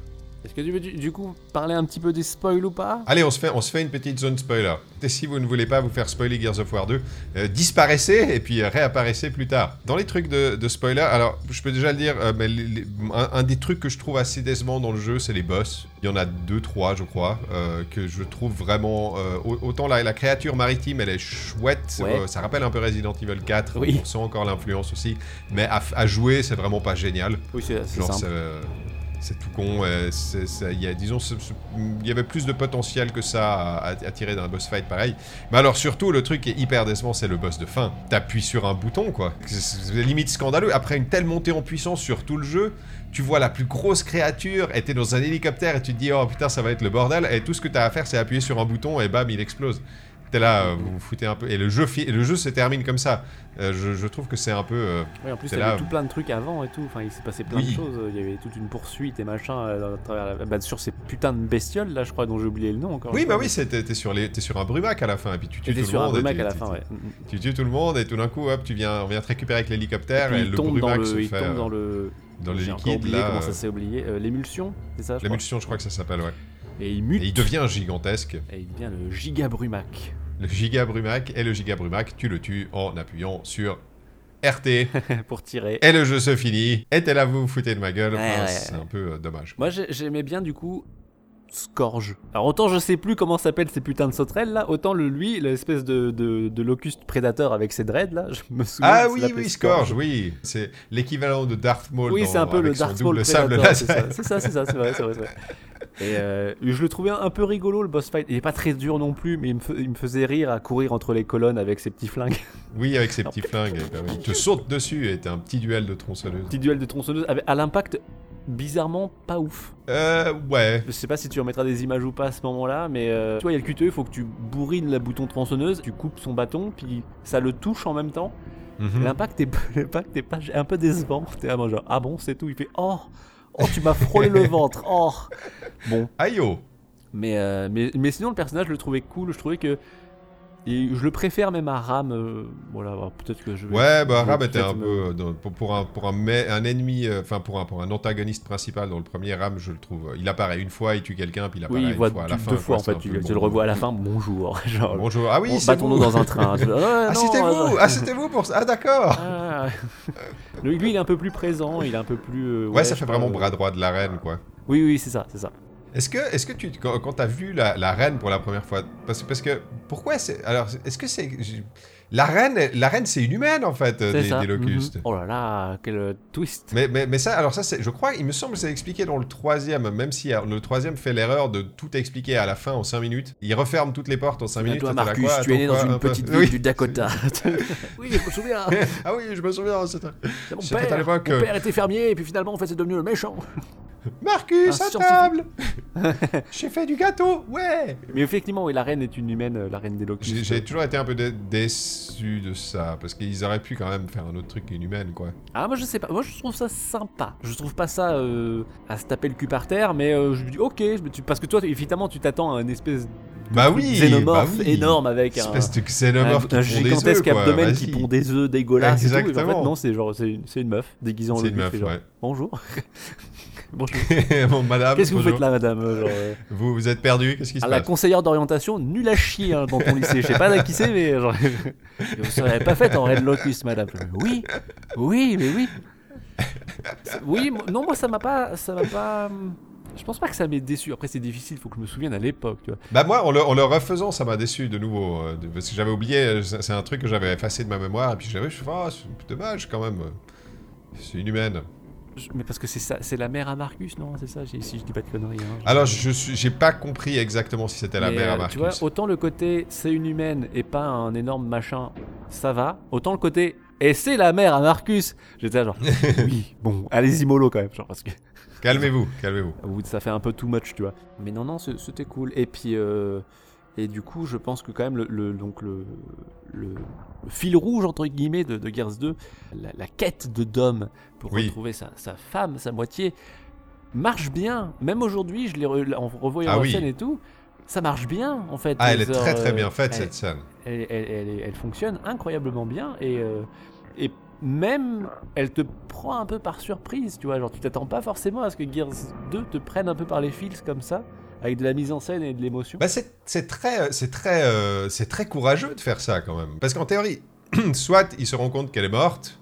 Est-ce que tu veux du, coup parler un petit peu des spoils ou pas? Allez, on se, fait, on se fait une petite zone spoiler. Et si vous ne voulez pas vous faire spoiler Gears of War 2, euh, disparaissez et puis euh, réapparaissez plus tard. Dans les trucs de, de spoiler, alors je peux déjà le dire, euh, mais les- les- un, un des trucs que je trouve assez décevant dans le jeu, c'est les boss. Il y en a deux, trois, je crois, que je trouve vraiment. au- autant la, la créature maritime, elle est chouette, Ouais. ça rappelle un peu Resident Evil 4, Oui. on sent encore l'influence aussi, mais à, jouer, c'est vraiment pas génial. Oui, c'est c'est Genre, simple. C'est, tout con. Il y avait plus de potentiel que ça à, à- à tirer d'un boss fight pareil. Mais alors surtout, le truc qui est hyper décevant, c'est le boss de fin. T'appuies sur un bouton, quoi. C'est limite scandaleux. Après une telle montée en puissance sur tout le jeu, tu vois la plus grosse créature, et t'es dans un hélicoptère, et tu te dis, oh putain, ça va être le bordel, et tout ce que t'as à faire, c'est appuyer sur un bouton, et bam, il explose. T'es là, euh, vous vous foutez un peu. Et le jeu, et le jeu se termine comme ça. Euh, je, je trouve que c'est un peu. euh, Oui, en plus, il y avait tout plein de trucs avant et tout. Enfin, il s'est passé plein Oui. de choses. Il y avait toute une poursuite et machin euh, la- bah, sur ces putains de bestioles là, je crois, dont j'ai oublié le nom encore. Oui, bah oui, t'es sur, les- t'es sur un brumac à la fin, et puis tu tues tout le un monde. et tu- à la tu- fin, tu- ouais. Tu tues tout le monde, et tout d'un coup, hop, tu viens, on vient te récupérer avec l'hélicoptère, Et et le brumac le, se fait. dans le, dans le liquide, là, comment ça s'est oublié. L'émulsion, c'est ça. L'émulsion, je crois que ça s'appelle, ouais. Et il mute. Et il devient gigantesque. Et il devient le giga brumac. Le giga brumac, et le giga brumac, tu le tues en appuyant sur RT, pour tirer. et le jeu se finit. Et t'es là, vous vous foutez de ma gueule. Ouais, Enfin, ouais, c'est ouais. un peu euh, dommage. Moi j'ai- j'aimais bien du coup Scourge. Alors autant je sais plus comment s'appellent ces putains de sauterelles là, autant le lui, l'espèce de, de, de locuste prédateur avec ses dreads là, je me souviens. Ah oui, oui, Scourge, oui. C'est l'équivalent de Darth Maul. Oui, c'est un peu le Dark Maul c'est ça, c'est ça, c'est vrai, c'est vrai. Et euh, je le trouvais un peu rigolo le boss fight. Il est pas très dur non plus, mais il me, fe- il me faisait rire à courir entre les colonnes avec ses petits flingues. Oui, avec ses petits flingues. et ben, Il te saute dessus et t'as un petit duel de tronçonneuse. Petit duel de tronçonneuse avec- à l'impact bizarrement pas ouf. Euh, ouais. Je sais pas si tu en mettras des images ou pas à ce moment-là, mais euh, tu vois, il y a le QTE, il faut que tu bourrines le bouton tronçonneuse, tu coupes son bâton, puis ça le touche en même temps. L'impact est, l'impact est pas, un peu décevant. T'es vraiment genre, ah bon, c'est tout. Il fait, oh, oh, tu m'as frôlé le ventre, oh. Bon, Aïe oh. mais, euh, mais, mais sinon, le personnage, je le trouvais cool. Je trouvais que. Et je le préfère même à Ram. euh, voilà, alors peut-être que je vais. Ouais, bah Ram était un peu euh, dans- pour, pour un pour un, ennemi, euh, enfin pour un pour un antagoniste principal dans le premier Ram, je le trouve. Il apparaît une fois, il tue quelqu'un, puis il apparaît Oui, il une voit fois à la deux fin. fois quoi, en fait. Tu, bon. le revois à la fin, bonjour. Genre, Bonjour. Ah oui, bon, c'est vous. dans un train. Ah, Ah c'était vous. Ah c'était vous pour ça. Ah d'accord. ah. lui, il est un peu plus présent, il est un peu plus. euh, Ouais, ça fait vraiment bras droit de la reine, quoi. Oui, oui, c'est ça, c'est ça. Est-ce que, est-ce que tu, quand, quand t'as vu la, la reine pour la première fois, parce, parce que, pourquoi c'est, alors, est-ce que c'est, la reine, la reine, c'est une humaine en fait des, locustes. mhm. Oh là là, quel euh, twist. Mais, mais, mais ça, alors ça, c'est, je crois, il me semble que c'est expliqué dans le troisième, même si le troisième fait l'erreur de tout expliquer à la fin en 5 minutes. Il referme toutes les portes en 5 minutes. toi, Marcus, quoi, tu es né dans une peu- petite ville Oui. du Dakota. oui, je me souviens. ah oui, je me souviens. C'est mon à père. l'époque, Mon euh, père était fermier et puis finalement en fait c'est devenu le méchant. Marcus, Un à table J'ai fait du gâteau, ouais Mais effectivement, oui, la reine est une humaine, euh, la reine des locustes. J'ai, toujours été un peu dé- déçu de ça, parce qu'ils auraient pu quand même faire un autre truc qu'une humaine, quoi. Ah moi je sais pas, moi je trouve ça sympa. Je trouve pas ça euh, à se taper le cul par terre, mais euh, je me dis ok, je me- tu- parce que toi évidemment tu t'attends à une espèce de Bah oui, xénomorphe bah oui. énorme avec un, Espèce de xénomorphe gigantesque abdomen qui pond des œufs dégueulasses et tout. Et en fait Exactement. non, c'est genre c'est une, meuf déguisée en C'est une locuste, meuf, genre, ouais. Bonjour. Bonjour. bon, madame, Qu'est-ce que vous faites là, madame euh, genre, euh, Vous, vous êtes perdu Qu'est-ce qui se Ah, la passe? conseillère d'orientation, nul à chier hein, dans ton lycée. Je sais pas qui c'est, mais genre, vous ne seriez pas faite en Red Locust, madame. Oui, oui, mais oui. Oui, non, moi ça m'a pas, ça m'a pas. Je pense pas que ça m'ait déçu. Après, c'est difficile, faut que je me souvienne à l'époque. Bah moi, en le, en le refaisant, ça m'a déçu de nouveau. euh, parce que j'avais oublié, euh, c'est un truc que j'avais effacé de ma mémoire, et puis j'avais, je suis Ah, c'est dommage quand même. C'est une humaine. Je- Mais parce que c'est ça, c'est la mère à Marcus, non C'est ça, si je dis pas de conneries. hein. Alors, je j'ai pas compris exactement si c'était la mère à euh, Marcus. Tu vois, autant le côté c'est une humaine et pas un énorme machin, ça va. Autant le côté et c'est la mère à Marcus. J'étais genre oui, bon, allez-y mollo quand même, genre parce que Calmez-vous, calmez-vous. ça fait un peu too much, tu vois. Mais non, non, c'était cool. Et puis euh, et du coup, je pense que quand même le, le- donc le, fil rouge entre guillemets de, de Gears 2, la, la quête de Dom pour Oui. retrouver sa, sa femme, sa moitié, marche bien. Même aujourd'hui, je l'ai re- en revoyant Ah la oui. scène et tout. Ça marche bien en fait. Ah, elle est Genre, très très euh, bien faite elle- cette scène. elle, elle- elle fonctionne incroyablement bien et, euh, et même elle te prend un peu par surprise, tu vois. Genre, tu t'attends pas forcément à ce que Gears 2 te prenne un peu par les fils comme ça, avec de la mise en scène et de l'émotion. Bah c'est très c'est très euh, c'est très courageux de faire ça quand même parce qu'en théorie soit il se rend compte qu'elle est morte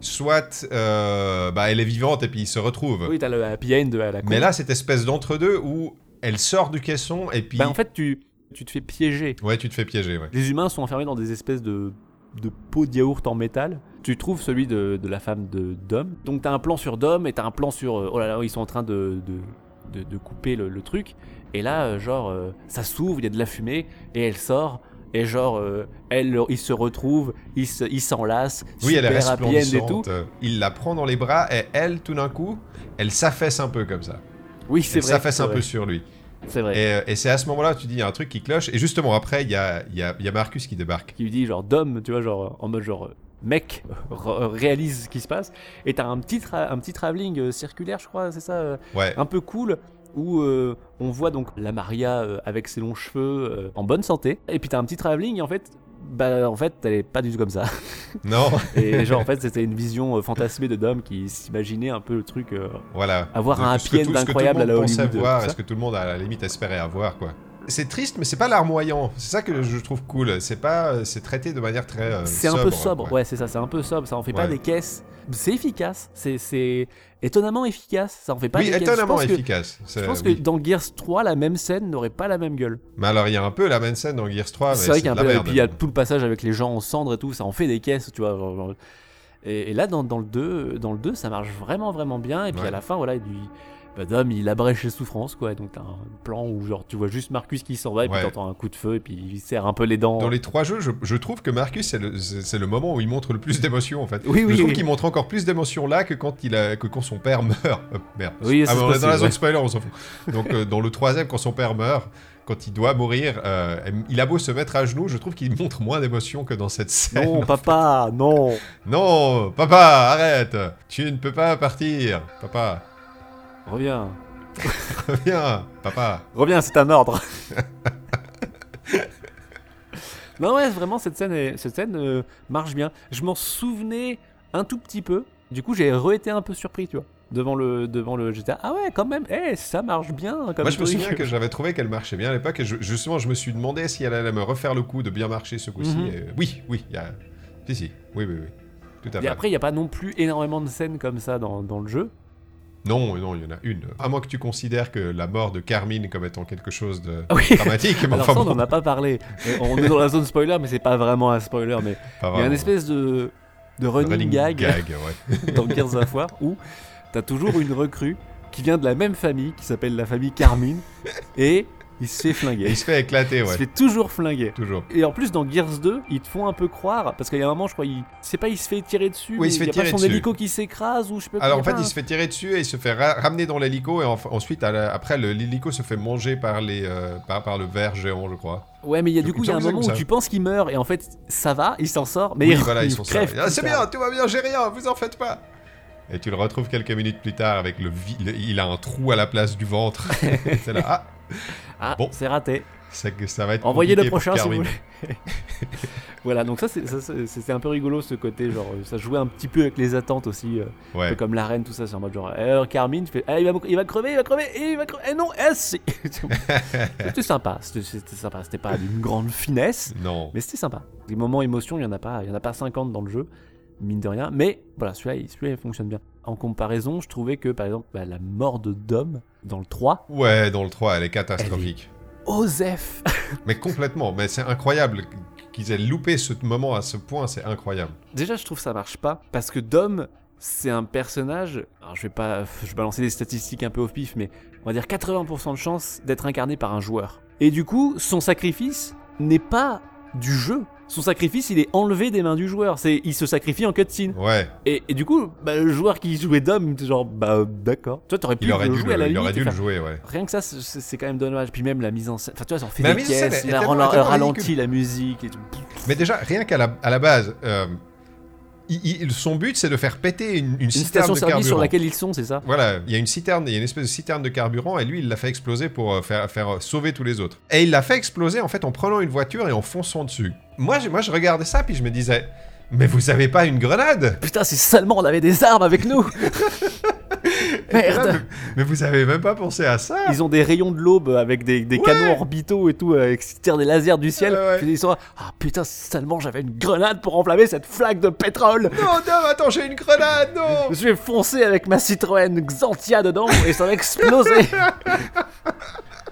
soit euh, bah elle est vivante et puis ils se retrouvent oui, t'as le happy end à la con. mais là cette espèce d'entre deux où elle sort du caisson et puis Bah, en fait, tu, tu te fais piéger. ouais tu te fais piéger ouais Les humains sont enfermés dans des espèces de, de pots de yaourt en métal. Tu trouves celui de, de la femme de Dom. Donc t'as un plan sur Dom et t'as un plan sur. euh, oh là là, ils sont en train de, de, de- couper le, le truc. Et là, euh, genre, euh, ça s'ouvre, il y a de la fumée et elle sort. Et genre, euh, elle, ils se retrouvent, ils se- ils s'enlacent, Oui, elle est super happy end et tout. resplendissante. Il la prend dans les bras et elle, tout d'un coup, elle s'affaisse un peu comme ça. Oui, c'est Elle vrai. s'affaisse c'est un vrai, peu sur lui. C'est vrai. Et, et c'est à ce moment-là, tu dis, il y a un truc qui cloche. Et justement, après, il y a, y, a, y a Marcus qui débarque. qui lui dit genre Dom, tu vois, genre en mode genre mec, réalise ce qui se passe. Et t'as un petit, un petit travelling euh, circulaire, je crois, c'est ça, euh, Ouais. un peu cool, où euh, on voit donc la Maria euh, avec ses longs cheveux euh, en bonne santé. Et puis t'as un petit travelling, et en fait, bah en fait, elle est pas du tout comme ça. Non, Et genre en fait, c'était une vision fantasmée de Dom qui s'imaginait un peu le truc. voilà. Avoir un happy incroyable à la Hollywood, voir, tout et ça. ce que tout le monde à la limite espérait avoir, quoi? C'est triste, mais c'est pas larmoyant. C'est ça que je trouve cool. C'est pas, c'est traité de manière très. euh, C'est un peu sobre, ouais, c'est ça, c'est un peu sobre, ça en fait pas des caisses. C'est efficace, c'est- c'est étonnamment efficace, ça en fait pas Oui, des caisses. Je étonnamment pense que- efficace. Je pense oui. que dans Gears 3, la même scène n'aurait pas la même gueule. Mais alors, il y a un peu la même scène dans Gears 3, Ah, mais c'est vrai qu'il y a un peu. Et puis il y a tout le passage avec les gens en cendres et tout, ça en fait des caisses, tu vois. genre- Et, et là, dans, dans le 2, dans le 2, ça marche vraiment, vraiment bien. Et puis Ouais. à la fin, voilà, il Dom, il abrège ses souffrances, quoi. Donc t'as un plan où, genre, tu vois juste Marcus qui s'en va, et puis t'entends un coup de feu, et puis il serre un peu les dents. Dans les trois jeux, je, je trouve que Marcus, c'est le, c'est le moment où il montre le plus d'émotion, en fait. Oui, oui, je trouve oui. qu'il montre encore plus d'émotion là que quand, il a, que quand son père meurt. Euh, merde. Oui, ah, on est dans la zone spoiler, on s'en fout. Donc, euh, dans le troisième, quand son père meurt, quand il doit mourir, euh, il a beau se mettre à genoux, je trouve qu'il montre moins d'émotion que dans cette scène. Non, papa, non. Non, papa, arrête Tu ne peux pas partir, papa. Reviens. Reviens, papa. Reviens, c'est un ordre. non, ouais, vraiment, cette scène, est- cette scène euh, marche bien. Je m'en souvenais un tout petit peu. Du coup, j'ai re-été un peu surpris, tu vois. Devant le, devant le GTA. Ah ouais, quand même, eh, ça marche bien. Comme Moi, je me souviens que j'avais trouvé qu'elle marchait bien à l'époque, et je- justement, je me suis demandé si elle allait me refaire le coup de bien marcher ce coup-ci. Mhm. et Oui, oui, il y a... Si, si, oui, oui, oui. Tout à Et fait. après, il n'y a pas non plus énormément de scènes comme ça dans, dans le jeu. Non, non, il y en a une. À moins que tu considères que la mort de Carmine comme étant quelque chose de Ah oui. dramatique. mais Alors enfin ça, on bon, n'en a pas parlé. Euh, on est dans la zone spoiler, mais c'est pas vraiment un spoiler. Mais pas il y a une espèce de, de running, gag, ouais. dans Gears of War où t'as toujours une recrue qui vient de la même famille, qui s'appelle la famille Carmine, et il se fait flinguer. il se fait éclater, Il ouais. se fait toujours flinguer. Toujours. Et en plus, dans Gears 2, ils te font un peu croire, parce qu'il y a un moment, je crois, il... c'est pas il se fait tirer dessus, Oui, mais il se fait y a pas tirer son dessus. hélico qui s'écrase, ou je pas Alors en fait, pas il se fait tirer dessus et il se fait ra- ramener dans l'hélico et ensuite, la- après, l'hélico se fait manger par, les, euh, par, par le ver géant, je crois. Ouais, mais il y a du coup, il il y a un moment où tu penses qu'il meurt, et en fait, ça va, il s'en sort, mais oui, il, voilà, il crève. Ah, c'est bien, tout va bien, j'ai rien, vous en faites pas. Et tu le retrouves quelques minutes plus tard avec le, il a un trou à la place du ventre. c'est là, ah, Ah, Bon. c'est raté. ça, ça va être Envoyez le prochain si vous voulez. voilà, donc ça, c'était un peu rigolo ce côté, genre, ça jouait un petit peu avec les attentes aussi, euh, un Ouais. peu comme l'arène, tout ça, c'est en mode genre, alors Carmine, tu fais, ah, il, va, il va crever, il va crever, il va crever, eh non, eh si C'était sympa, c'était sympa, c'était pas d'une grande finesse, Non. mais c'était sympa. Les moments émotion, il y en a pas, il y en a pas 50 dans le jeu, mine de rien, mais voilà, celui-là, il- celui-là, il fonctionne bien. En comparaison, je trouvais que, par exemple, bah, la mort de Dom dans le 3, Ouais, dans le 3, elle est catastrophique. Osef Mais complètement, mais c'est incroyable qu'ils aient loupé ce moment à ce point, c'est incroyable. Déjà, je trouve que ça marche pas parce que Dom, c'est un personnage. Alors, je vais pas, je vais balancer des statistiques un peu au pif, mais on va dire 80% de chance d'être incarné par un joueur. Et du coup, son sacrifice n'est pas du jeu. Son sacrifice, il est enlevé des mains du joueur. C'est, il se sacrifie en cutscene. Ouais, Et, et du coup, bah, le joueur qui jouait Dom, genre, bah d'accord. Toi, t'aurais pu il aurait le dû, jouer à le, la il limite. aurait dû le jouer, ouais. Rien que ça, c'est- quand même dommage. Puis même la mise en scène. Enfin, tu vois, ça en fait Mais des mise en scène caisses, est il a tellement- rala- tellement ralenti ridicule. la musique et tout. Mais déjà, rien qu'à la, à la base, euh, il- il- son but c'est de faire péter une, une Une citerne station de service sur carburant. laquelle ils sont, c'est ça Voilà, il y a une citerne, il y a une espèce de citerne de carburant et lui il l'a fait exploser pour euh, faire, faire euh, sauver tous les autres. Et il l'a fait exploser en fait en prenant une voiture et en fonçant dessus. Moi, je- moi je regardais ça puis je me disais, mais vous avez pas une grenade? Putain, si seulement on avait des armes avec nous Là, Merde mais, mais vous avez même pas pensé à ça Ils ont des rayons de l'aube avec des, des Ouais. canons orbitaux et tout, euh, qui tirent des lasers du ciel. Ouais. Ils sont là, ah putain, seulement j'avais une grenade pour enflammer cette flaque de pétrole Non, non, attends, j'ai une grenade, non Je vais foncer avec ma Citroën Xantia dedans et ça va exploser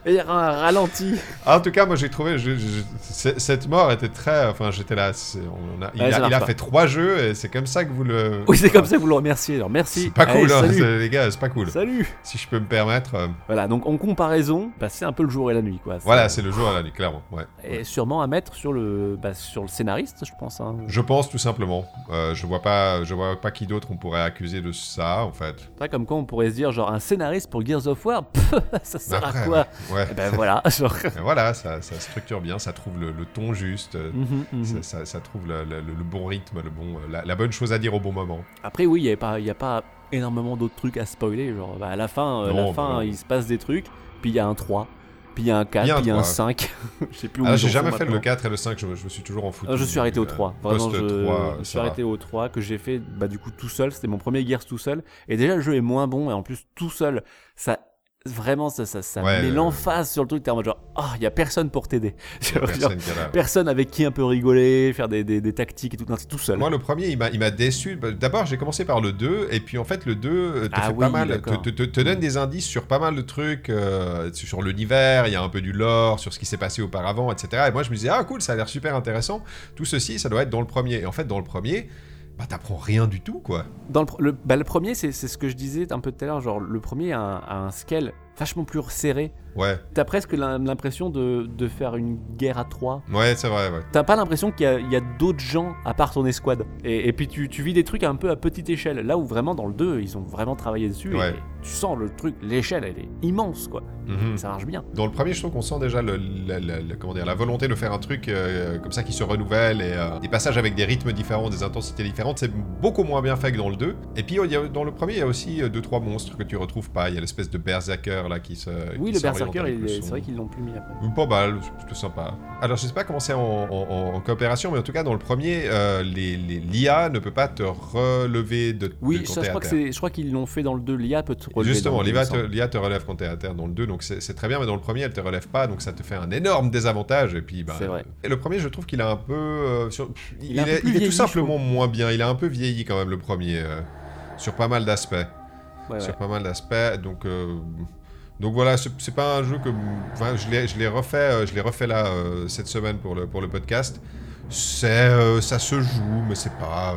Et il y aura un ralenti. En tout cas, moi j'ai trouvé. je- je- c- cette mort était très. Enfin, j'étais là. c'est- on a- il Ouais, ça a, il fait trois jeux et c'est comme ça que vous le. Oui, c'est comme ça que vous le remerciez. Alors merci. C'est pas Allez, cool, hein, les gars, c'est pas cool. Salut. Si je peux me permettre. euh, Voilà, donc en comparaison, bah, c'est un peu le jour et la nuit, quoi. Voilà, c'est le jour à la nuit, clairement. Ouais. Et sûrement à mettre sur le, bah, sur le scénariste, je pense. hein. Je pense tout simplement. Euh, je vois pas, je vois pas qui d'autre on pourrait accuser de ça en fait. Pas comme quoi on pourrait se dire, genre, un scénariste pour Gears of War, pff, ça sert Après, à quoi? Ouais. Eh Ben voilà, genre. Voilà, ça, ça structure bien, ça trouve le, le ton juste, euh, Mhm, mhm. ça, ça- ça trouve le, le- le bon rythme, le bon, euh, la, la bonne chose à dire au bon moment. Après, oui, il n'y a, pas- y a pas énormément d'autres trucs à spoiler. Genre, bah, à la fin, euh, Non, la fin bah il se passe des trucs, puis il y a un 3, puis il y a un 4, Il y a un puis il y a un 3. 5. Je sais plus où Ah, j'ai jamais fait le maintenant. 4 et le 5, je, me- je me suis toujours en foutu. Ah, je suis arrêté au 3. Vraiment, je, 3, je ça suis va. arrêté au 3 que j'ai fait bah, du coup tout seul. C'était mon premier Gears tout seul. Et déjà, le jeu est moins bon. Et en plus, tout seul, ça. Vraiment, ça, ça, ça Ouais, met ouais, l'emphase sur le truc. T'es en mode genre, ah, il y a personne pour t'aider. Personne avec qui un peu rigoler, faire des, des, des tactiques et tout. Non, tout seul. Moi, le premier, il m'a, il m'a déçu. Bah, D'abord, j'ai commencé par le 2, et puis en fait, le 2 euh, te Ah fait oui, pas mal, te, d'accord. te- te- te donne des indices sur pas mal de trucs, euh, sur l'univers, il y a un peu du lore, sur ce qui s'est passé auparavant, etc. Et moi, je me disais, ah cool, ça a l'air super intéressant. Tout ceci, ça doit être dans le premier. Et en fait, dans le premier, bah, t'apprends rien du tout, quoi. Dans le, le, bah, le premier, c'est ce que je disais un peu tout à l'heure. Genre, le premier un, a un scale vachement plus serré. Ouais, T'as presque l'im- l'impression de, de faire une guerre à trois. ouais, c'est vrai, ouais. T'as pas l'impression qu'il y a, d'autres gens à part ton escouade. Et, et puis tu, tu vis des trucs un peu à petite échelle. Là où vraiment dans le 2, ils ont vraiment travaillé dessus. Ouais. Et tu sens le truc, l'échelle, elle est immense quoi. Mhm. Ça marche bien. Dans le premier, je trouve qu'on sent déjà le, la, la- la- comment dire, la volonté de faire un truc euh, comme ça qui se renouvelle et euh, des passages avec des rythmes différents, des intensités différentes. C'est beaucoup moins bien fait que dans le 2. Et puis, dans le premier, il y a aussi 2-3 monstres que tu retrouves pas. Il y a l'espèce de berserker là qui se. Oui, qui le Berserker, son. c'est vrai qu'ils l'ont plus mis après. Pas mal, c'est plutôt sympa. Alors, je sais pas comment c'est en, en- en coopération, mais en tout cas, dans le premier, euh, les- l'IA ne peut pas te relever de, Oui, de ça, je crois, que terre. c'est- je crois qu'ils l'ont fait dans le 2. L'IA peut te relever. Justement, l'IA te, relève quand t'es à terre dans le 2, donc c'est très bien, mais dans le premier, elle te relève pas, donc ça te fait un énorme désavantage. Et puis, bah, C'est vrai. Et le premier, je trouve qu'il a un peu. euh, sur- il, Il est un peu est, plus il est vieilli, tout simplement moins bien. Il a un peu vieilli quand même, le premier, euh, sur pas mal d'aspects. Ouais, Sur ouais. pas mal d'aspects, donc. euh, donc voilà, c'est pas un jeu que. Enfin, je l'ai refait, euh, je l'ai refait là euh, cette semaine pour le, pour le podcast. C'est, euh, ça se joue, mais c'est pas.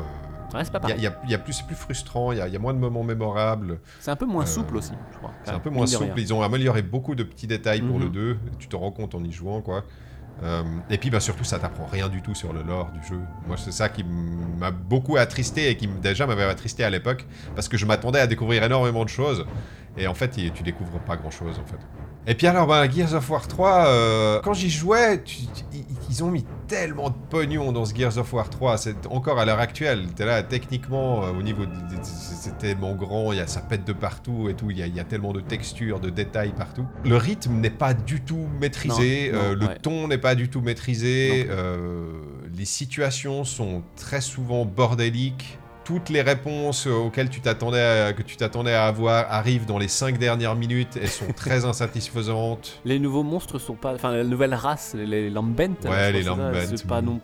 Ouais, c'est pas il y a- y a, il y a plus, c'est plus frustrant. Il y a, il y a moins de moments mémorables. C'est un peu moins Euh, souple aussi, je crois. C'est un peu moins souple. Ils ont amélioré beaucoup de petits détails pour Mhm. le 2. Tu te rends compte en y jouant, quoi. Euh, et puis, bah, surtout, ça t'apprend rien du tout sur le lore du jeu. Moi, c'est ça qui m'a beaucoup attristé et qui déjà m'avait attristé à l'époque parce que je m'attendais à découvrir énormément de choses. Et en fait, tu découvres pas grand chose, en fait. Et puis alors, bah, Gears of War 3, euh, quand j'y jouais, tu- tu- ils- ont mis tellement de pognon dans ce Gears of War 3. C'est encore à l'heure actuelle. T'es là, techniquement, euh, au niveau, c'est tellement grand, il y a, ça pète de partout et tout. Il y, a, il y a tellement de textures, de détails partout. Le rythme n'est pas du tout maîtrisé. Non, non, euh, le ouais. ton n'est pas du tout maîtrisé. Les situations sont très souvent bordéliques. Toutes les réponses euh, auxquelles tu t'attendais à- que tu t'attendais à avoir arrivent dans les 5 dernières minutes et sont très insatisfaisantes. Les nouveaux monstres sont pas. Enfin, la nouvelle race, les, les Lambent. Ouais, les Lambent, C'est pas non.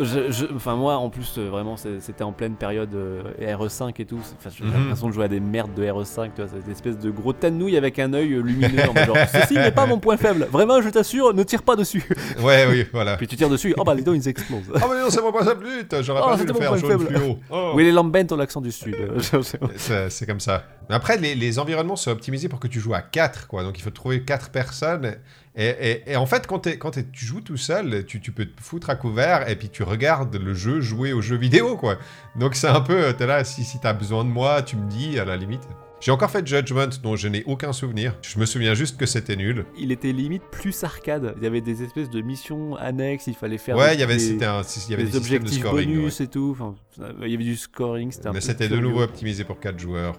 Je- je- Enfin, moi, en plus, euh, vraiment, c'était en pleine période euh, RE5 et tout. Enfin, j'ai Mhm. l'impression de jouer à des merdes de RE5, tu vois, cette espèce de gros tanouille avec un œil euh, lumineux. en mode genre, ceci n'est pas mon point faible. Vraiment, je t'assure, ne tire pas dessus. Ouais, oui, voilà. Puis tu tires dessus, oh bah les dents ils explosent. Ah mais non, c'est mon point faible, j'aurais Oh, pas dû c'était le faire jaune fluo. Oh. Oui, les Lambent ont l'accent du sud. C'est comme ça. Après, les, les environnements sont optimisés pour que tu joues à 4, quoi. Donc il faut trouver 4 personnes. Et, et- et en fait, quand, tu joues tout seul, tu, tu peux te foutre à couvert et puis tu regardes le jeu jouer aux jeux vidéo, quoi. Donc c'est un peu, t'es là, si, si t'as besoin de moi, tu me dis, à la limite. J'ai encore fait Judgment dont je n'ai aucun souvenir. Je me souviens juste que c'était nul. Il était limite plus arcade. Il y avait des espèces de missions annexes, il fallait faire Ouais, des- il y avait, des- un, il y avait des des systèmes de objectifs scoring. bonus et tout. Enfin, il y avait du scoring. C'était Mais c'était de nouveau optimisé pour 4 joueurs.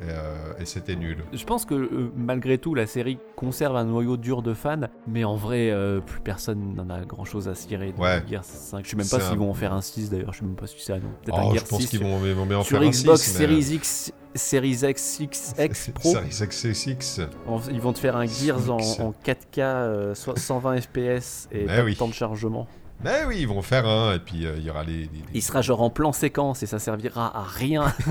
Et, euh, et c'était nul. Je pense que euh, malgré tout, la série conserve un noyau dur de fans, mais en vrai, euh, plus personne n'en a grand chose à cirer de Ouais. Gears 5. Je sais même pas s'ils un- vont en faire un 6 d'ailleurs, je sais même pas si c'est un. Peut-être Oh, un je pense 6 qu'ils vont, vont bien en sur faire un Xbox 6, mais- euh, Series X, Series X, XX Pro. Series XS6. En- Ils vont te faire un Gears en, X. en 4K, euh, so- 120 FPS et pas oui. de temps de chargement. Mais oui, ils vont faire un, et puis euh, il y aura les. les- les- Il sera genre en plan séquence et ça servira à rien.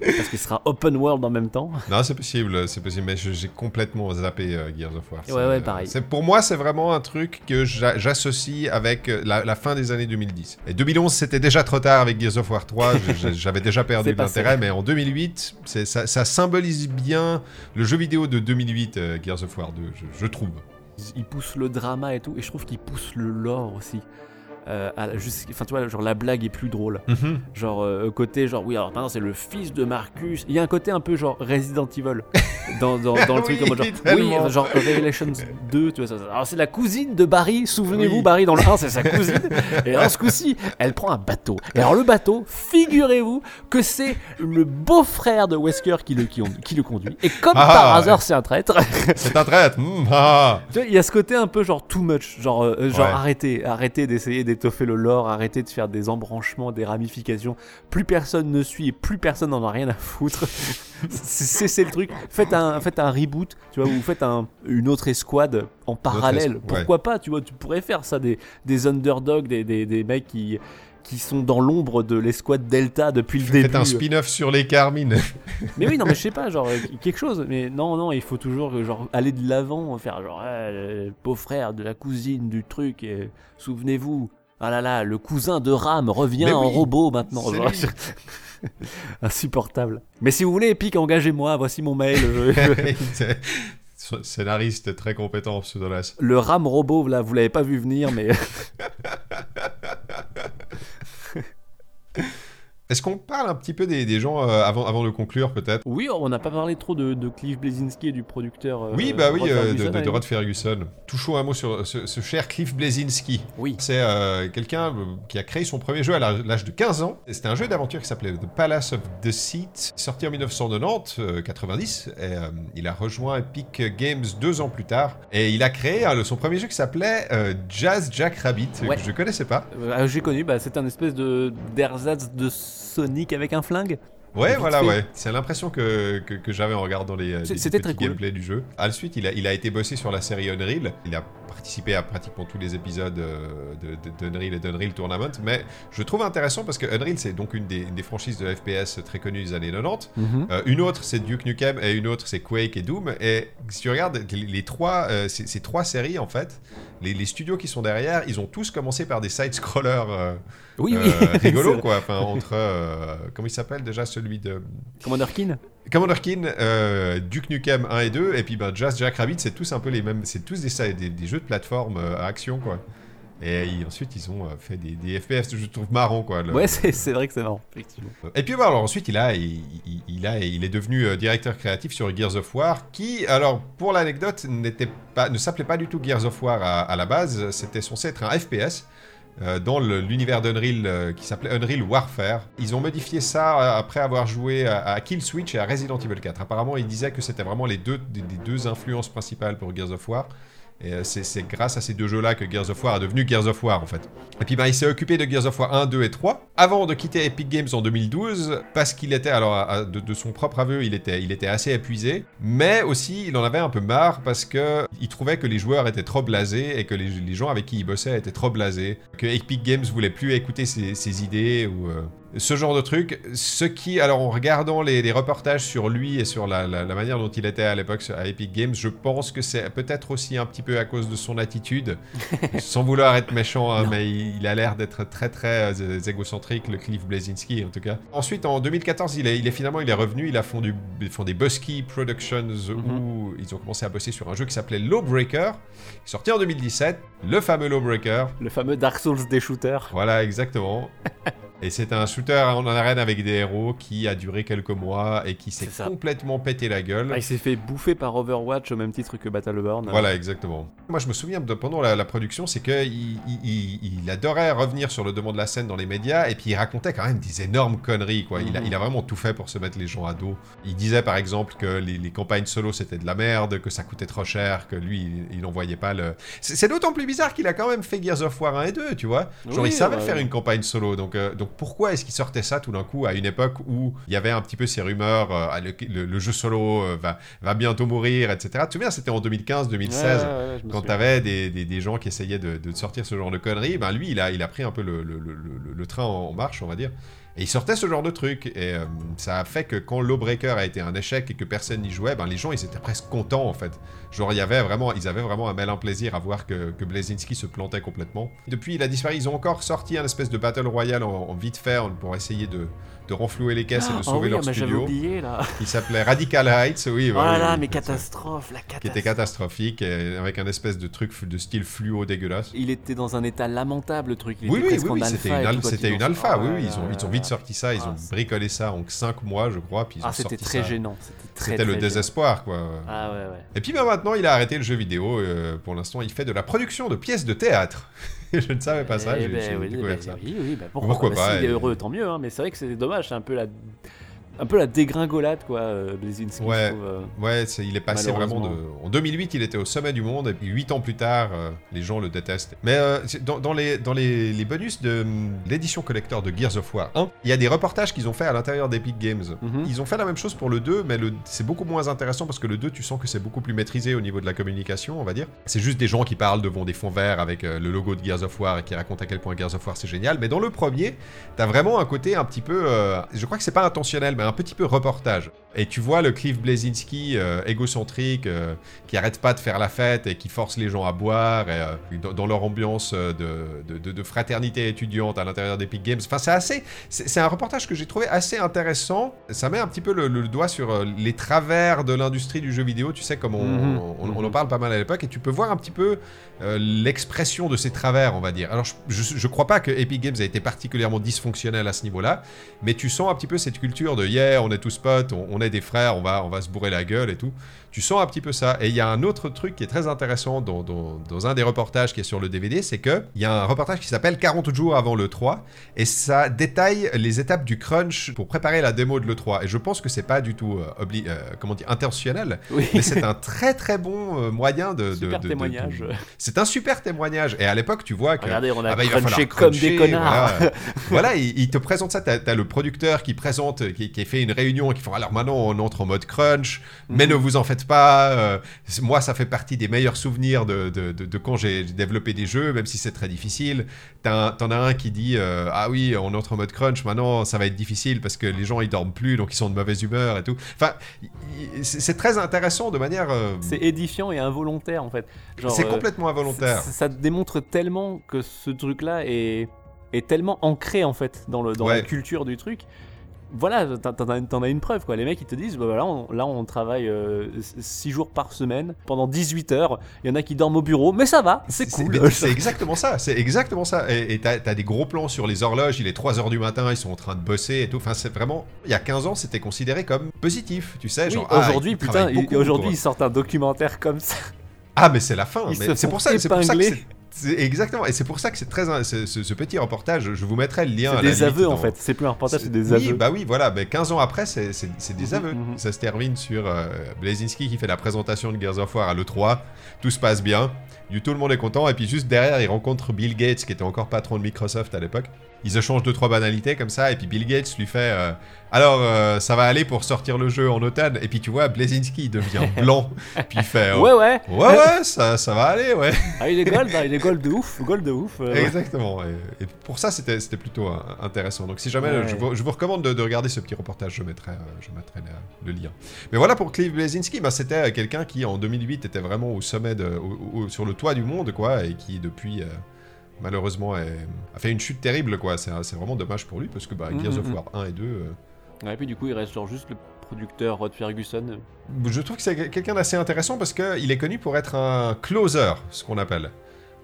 Parce qu'il sera open world en même temps. Non, c'est possible, c'est possible, mais j'ai complètement zappé euh, Gears of War. Ouais, ouais, pareil. pour moi, c'est vraiment un truc que j'a- j'associe avec euh, la, la fin des années 2010. Et 2011, c'était déjà trop tard avec Gears of War 3, je- je- j'avais déjà perdu l'intérêt, mais en 2008, c'est- ça, ça symbolise bien le jeu vidéo de 2008, euh, Gears of War 2, je, je trouve. Il pousse le drama et tout. Et je trouve qu'il pousse le lore aussi. Euh, Enfin, tu vois, genre la blague est plus drôle. Genre, euh, côté, genre, oui, alors maintenant c'est le fils de Marcus. Il y a un côté un peu genre Resident Evil dans, dans, dans le truc. Oui, en mode genre, oui, genre Revelations 2, tu vois. Ça, alors c'est la cousine de Barry. Souvenez-vous, Oui. Barry dans le 1, c'est sa cousine. Et alors ce coup-ci, elle prend un bateau. Et alors le bateau, figurez-vous que c'est le beau-frère de Wesker qui le, qui, qui le conduit. Et comme Ah, par hasard, ouais. c'est un traître. C'est un traître mm, ah. Tu vois, il y a ce côté un peu genre too much, genre, euh, genre Ouais. arrêtez, arrêtez d'essayer d'étoffer le lore, arrêtez de faire des embranchements, des ramifications. Plus personne ne suit et plus personne n'en a rien à foutre. c'est le truc. Faites un, faites un reboot, tu vois, ou faites un, une autre escouade en parallèle. ouais. Pourquoi pas, tu vois, tu pourrais faire ça, des, des underdogs, des, des, des mecs qui qui sont dans l'ombre de l'escouade Delta depuis le début. Faites un spin-off sur les Carmine. Mais oui, non, mais je sais pas, genre quelque chose. Mais non, non, il faut toujours genre aller de l'avant, faire genre euh, le beau-frère de la cousine du truc. Souvenez-vous, ah là là, le cousin de Ram revient en robot maintenant. genre. Insupportable. Mais si vous voulez, Epic, engagez-moi. Voici mon mail. Je- Scénariste très compétent, Pseudolas. le Ram robot, là, vous l'avez pas vu venir, mais Est-ce qu'on parle un petit peu des, des gens euh, avant, avant de conclure, peut-être? Oui, on n'a pas parlé trop de, de Cliff Blazinski et du producteur. euh, Oui, bah oui, euh, de. Rod Ferguson. Touchons un mot sur ce, ce cher Cliff Blazinski. Oui. C'est quelqu'un qui a créé son premier jeu à l'âge de 15 ans. C'était un jeu d'aventure qui s'appelait The Palace of Deceit, sorti en 1990, euh, 90. Et, euh, il a rejoint Epic Games deux ans plus tard. Et il a créé le- son premier jeu qui s'appelait Jazz Jack Rabbit, Ouais. que je connaissais pas. J'ai connu, bah, c'est un espèce de d'ersatz de Sonic avec un flingue. Ouais, voilà, fait. ouais. C'est l'impression que, que, que j'avais en regardant les, euh, les très cool. gameplays du jeu. Ensuite, il a, il a été bossé sur la série Unreal. Il a participé à pratiquement tous les épisodes euh, de, de- d'Unreal et d'Unreal Tournament. Mais je trouve intéressant parce que Unreal, c'est donc une des, une des franchises de FPS très connues des années 90. Euh, une autre, c'est Duke Nukem, et une autre, c'est Quake et Doom. Et si tu regardes les, les trois, euh, ces, ces trois séries, en fait, les, les studios qui sont derrière, ils ont tous commencé par des side-scrollers euh, Oui, euh, oui. rigolos, quoi. Enfin, entre. comment il s'appelle déjà celui de. Commander Keen? Commander Keen, euh, Duke Nukem 1 et 2, et puis ben, Jazz Jack Rabbit, c'est tous un peu les mêmes. C'est tous des, des, des jeux de plateforme euh, à action, quoi. Et ils- ensuite, ils ont euh, fait des, des FPS, je trouve marrant, quoi. le- Ouais, c'est vrai que c'est marrant, effectivement. et puis voilà, alors ensuite il a, il, il- il a, il est devenu euh, directeur créatif sur Gears of War, qui, alors pour l'anecdote, ne s'appelait pas du tout Gears of War à, à la base. C'était censé être un FPS. Euh, dans l'univers d'Unreal euh, qui s'appelait Unreal Warfare. Ils ont modifié ça euh, après avoir joué à, Kill Switch et à Resident Evil 4. Apparemment, ils disaient que c'était vraiment les deux, des deux influences principales pour Gears of War. Et euh, c'est grâce à ces deux jeux-là que Gears of War est devenu Gears of War en fait. Et puis bah, il s'est occupé de Gears of War 1, 2 et 3 avant de quitter Epic Games en 2012 parce qu'il était, alors de, son propre aveu, il était, assez épuisé, mais aussi il en avait un peu marre parce que il trouvait que les joueurs étaient trop blasés et que les, gens avec qui il bossait étaient trop blasés, que Epic Games voulait plus écouter ses, ses idées ou euh, ce genre de truc. Ce qui, alors en regardant les, les reportages sur lui et sur la, la- la manière dont il était à l'époque à Epic Games, je pense que c'est peut-être aussi un petit peu à cause de son attitude, sans vouloir être méchant, hein, mais il, il a l'air d'être très très euh, égocentrique, le Cliff Blazinski en tout cas. Ensuite, en 2014, il est, il est finalement il est revenu, il a fondé, fondé Busky Productions où ils ont commencé à bosser sur un jeu qui s'appelait Lawbreaker, sorti en 2017, le fameux Lawbreaker. Le fameux Dark Souls des shooters. Voilà, exactement. Et c'est un shooter en arène avec des héros qui a duré quelques mois et qui s'est complètement pété la gueule. Ah, il s'est fait bouffer par Overwatch au même titre que Battleborn. Voilà, exactement. Moi, je me souviens de pendant la, la production, c'est que il, il- il- il adorait revenir sur le devant de la scène dans les médias, et puis il racontait quand même des énormes conneries, quoi. Il, a, Mhm. il a vraiment tout fait pour se mettre les gens à dos. Il disait, par exemple, que les, les campagnes solo c'était de la merde, que ça coûtait trop cher, que lui, il, n'en voyait pas le. C'est c'est d'autant plus bizarre qu'il a quand même fait Gears of War 1 et 2, tu vois. Genre, Oui, il savait ouais, faire ouais. une campagne solo, donc, euh, donc pourquoi est-ce qu'il sortait ça tout d'un coup à une époque où il y avait un petit peu ces rumeurs, euh, le, le- le jeu solo euh, va, va bientôt mourir, etc. Tu te souviens, c'était en 2015-2016 quand tu avais des, des- des gens qui essayaient de, de sortir ce genre de conneries, ben lui, il a, il a pris un peu le train en marche, on va dire. Et il sortait ce genre de truc. Et euh, ça a fait que quand Lawbreaker a été un échec et que personne n'y jouait, ben les gens, ils étaient presque contents, en fait. Genre, il y avait vraiment, ils avaient vraiment un malin plaisir à voir que, que Blazinski se plantait complètement. Depuis, il a disparu. Ils ont encore sorti un espèce de Battle Royale en, en vite fait pour essayer de, de renflouer les caisses et de Ah sauver oui, leur j'avais studio. oublié là. Qui s'appelait Radical Heights, oui. Oh bah là là, oui, mais ça- catastrophe, la catastrophe. Qui était catastrophique, et avec un espèce de truc de style fluo dégueulasse. Il était dans un état lamentable, le truc. Il Oui, était oui, oui, c'était une, al- alpha, Oh oui, ils ont, ils vite sorti ça, ils Ah, ont bricolé ça en 5 mois, je crois, puis ils ont Ah, c'était très ça. gênant. C'était le désespoir, quoi. Ah ouais, ouais. Et puis bah, maintenant, il a arrêté le jeu vidéo, euh, pour l'instant, il fait de la production de pièces de théâtre. je ne savais pas ça, Eh j'ai ben oui, découvert ben ça. Oui, oui, ben pourquoi, Pourquoi pas, pas, S'il est heureux, tant mieux, hein, mais c'est vrai que c'est dommage, c'est un peu la. Un peu la dégringolade, quoi, euh, Blazinski, Ouais. trouve. euh. Ouais, il est passé vraiment de... En 2008, il était au sommet du monde, et puis 8 ans plus tard, euh, les gens le détestent. Mais euh, dans, dans les, dans les, les bonus de hum, l'édition collector de Gears of War 1, il y a des reportages qu'ils ont fait à l'intérieur d'Epic Games. Mhm. Ils ont fait la même chose pour le 2, mais c'est beaucoup moins intéressant parce que le 2, tu sens que c'est beaucoup plus maîtrisé au niveau de la communication, on va dire. C'est juste des gens qui parlent devant des fonds verts avec le logo de Gears of War et qui racontent à quel point Gears of War c'est génial. Mais dans le premier, t'as vraiment un côté un petit peu, je crois que c'est pas intentionnel, mais un petit peu reportage. Et tu vois le Cliff Blazinski euh, égocentrique euh, qui arrête pas de faire la fête et qui force les gens à boire et, euh, dans, dans leur ambiance de, de- de- de fraternité étudiante à l'intérieur d'Epic Games. Enfin, c'est assez, c'est un reportage que j'ai trouvé assez intéressant. Ça met un petit peu le, le doigt sur les travers de l'industrie du jeu vidéo. Tu sais, comme on, Mhm. on- on en Mhm. parle pas mal à l'époque, et tu peux voir un petit peu l'expression de ces travers, on va dire. Alors, je, je, je crois pas que Epic Games a été particulièrement dysfonctionnel à ce niveau-là, mais tu sens un petit peu cette culture de yeah, on est tous potes, on, on des frères, on va, on va se bourrer la gueule et tout. Tu sens un petit peu ça. Et il y a un autre truc qui est très intéressant dans, dans- dans un des reportages qui est sur le DVD, c'est que il y a un reportage qui s'appelle 40 jours avant le 3 et ça détaille les étapes du crunch pour préparer la démo de l'E3. Et je pense que c'est pas du tout euh, obli- euh, comment dire intentionnel, Oui. mais c'est un très très bon euh, moyen de. Super de- de- témoignage. de- C'est un super témoignage. Et à l'époque, tu vois que. Regardez, on a Ah bah, crunché comme des connards. Voilà, Voilà, il, il te présente ça. T'as as le producteur qui présente, qui, qui fait une réunion, qui font alors maintenant on entre en mode crunch, mais Mhm. ne vous en faites pas. euh, moi, ça fait partie des meilleurs souvenirs de, de, de- de quand j'ai développé des jeux, même si c'est très difficile. T'en as un qui dit euh, ah oui, on entre en mode crunch. Maintenant, ça va être difficile parce que les gens ils dorment plus, donc ils sont de mauvaise humeur et tout. Enfin, c'est très intéressant de manière. euh, C'est édifiant et involontaire en fait. C'est complètement involontaire. Ça, démontre tellement que ce truc-là est, est tellement ancré en fait dans, le, dans la culture du truc. Voilà, t'en- as, une preuve quoi. Les mecs ils te disent, bah voilà, on- là on travaille 6 jours par semaine pendant 18 heures. Il y en a qui dorment au bureau, mais ça va, c'est cool. C'est exactement ça, c'est exactement ça. Et t'as as des gros plans sur les horloges, il est 3h du matin, ils sont en train de bosser et tout. Enfin, c'est vraiment. Il y a 15 ans, c'était considéré comme positif, tu sais. Oui, Genre, ah, aujourd'hui, ils putain, aujourd'hui ils sortent un documentaire comme ça. Ah, mais c'est la fin. C'est pour ça, c'est pour ça que exactement. Et c'est pour ça que c'est très. ce, petit reportage, je vous mettrai le lien. C'est des aveux en fait. C'est plus un reportage, c'est des oui, aveux. bah oui, voilà. Mais 15 ans après, c'est des Mhm, aveux. mhm. Ça se termine sur euh, Blazinski qui fait la présentation de Gears of War à l'E3. Tout se passe bien. Du tout le monde est content. Et puis juste derrière, il rencontre Bill Gates, qui était encore patron de Microsoft à l'époque. Ils échangent deux trois banalités comme ça. Et puis Bill Gates lui fait euh, Alors, euh, ça va aller pour sortir le jeu en automne? Et puis tu vois, Blazinski devient blanc. puis il fait euh, Ouais, ouais. Ouais, ouais, ça, ça va aller, ouais. Ah, il est gold, hein, il est gold de ouf, gold de ouf. euh. Exactement. Et, et pour ça, c'était c'était plutôt intéressant. Donc, si jamais, Ouais. je, vous, je vous recommande de, de regarder ce petit reportage. Je mettrai, je mettrai le, le lien. Mais voilà pour Cliff Blazinski. Ben, c'était quelqu'un qui, en 2008, était vraiment au sommet, de, au- au- sur le toit du monde, quoi, et qui, depuis, malheureusement, est- a fait une chute terrible, quoi. C'est c'est vraiment dommage pour lui, parce que bah, Mhm, Gears of mhm. War 1 et 2. euh, Ouais, et puis du coup, il reste genre juste le producteur Rod Ferguson. Je trouve que c'est quelqu'un d'assez intéressant parce qu'il est connu pour être un closer, ce qu'on appelle.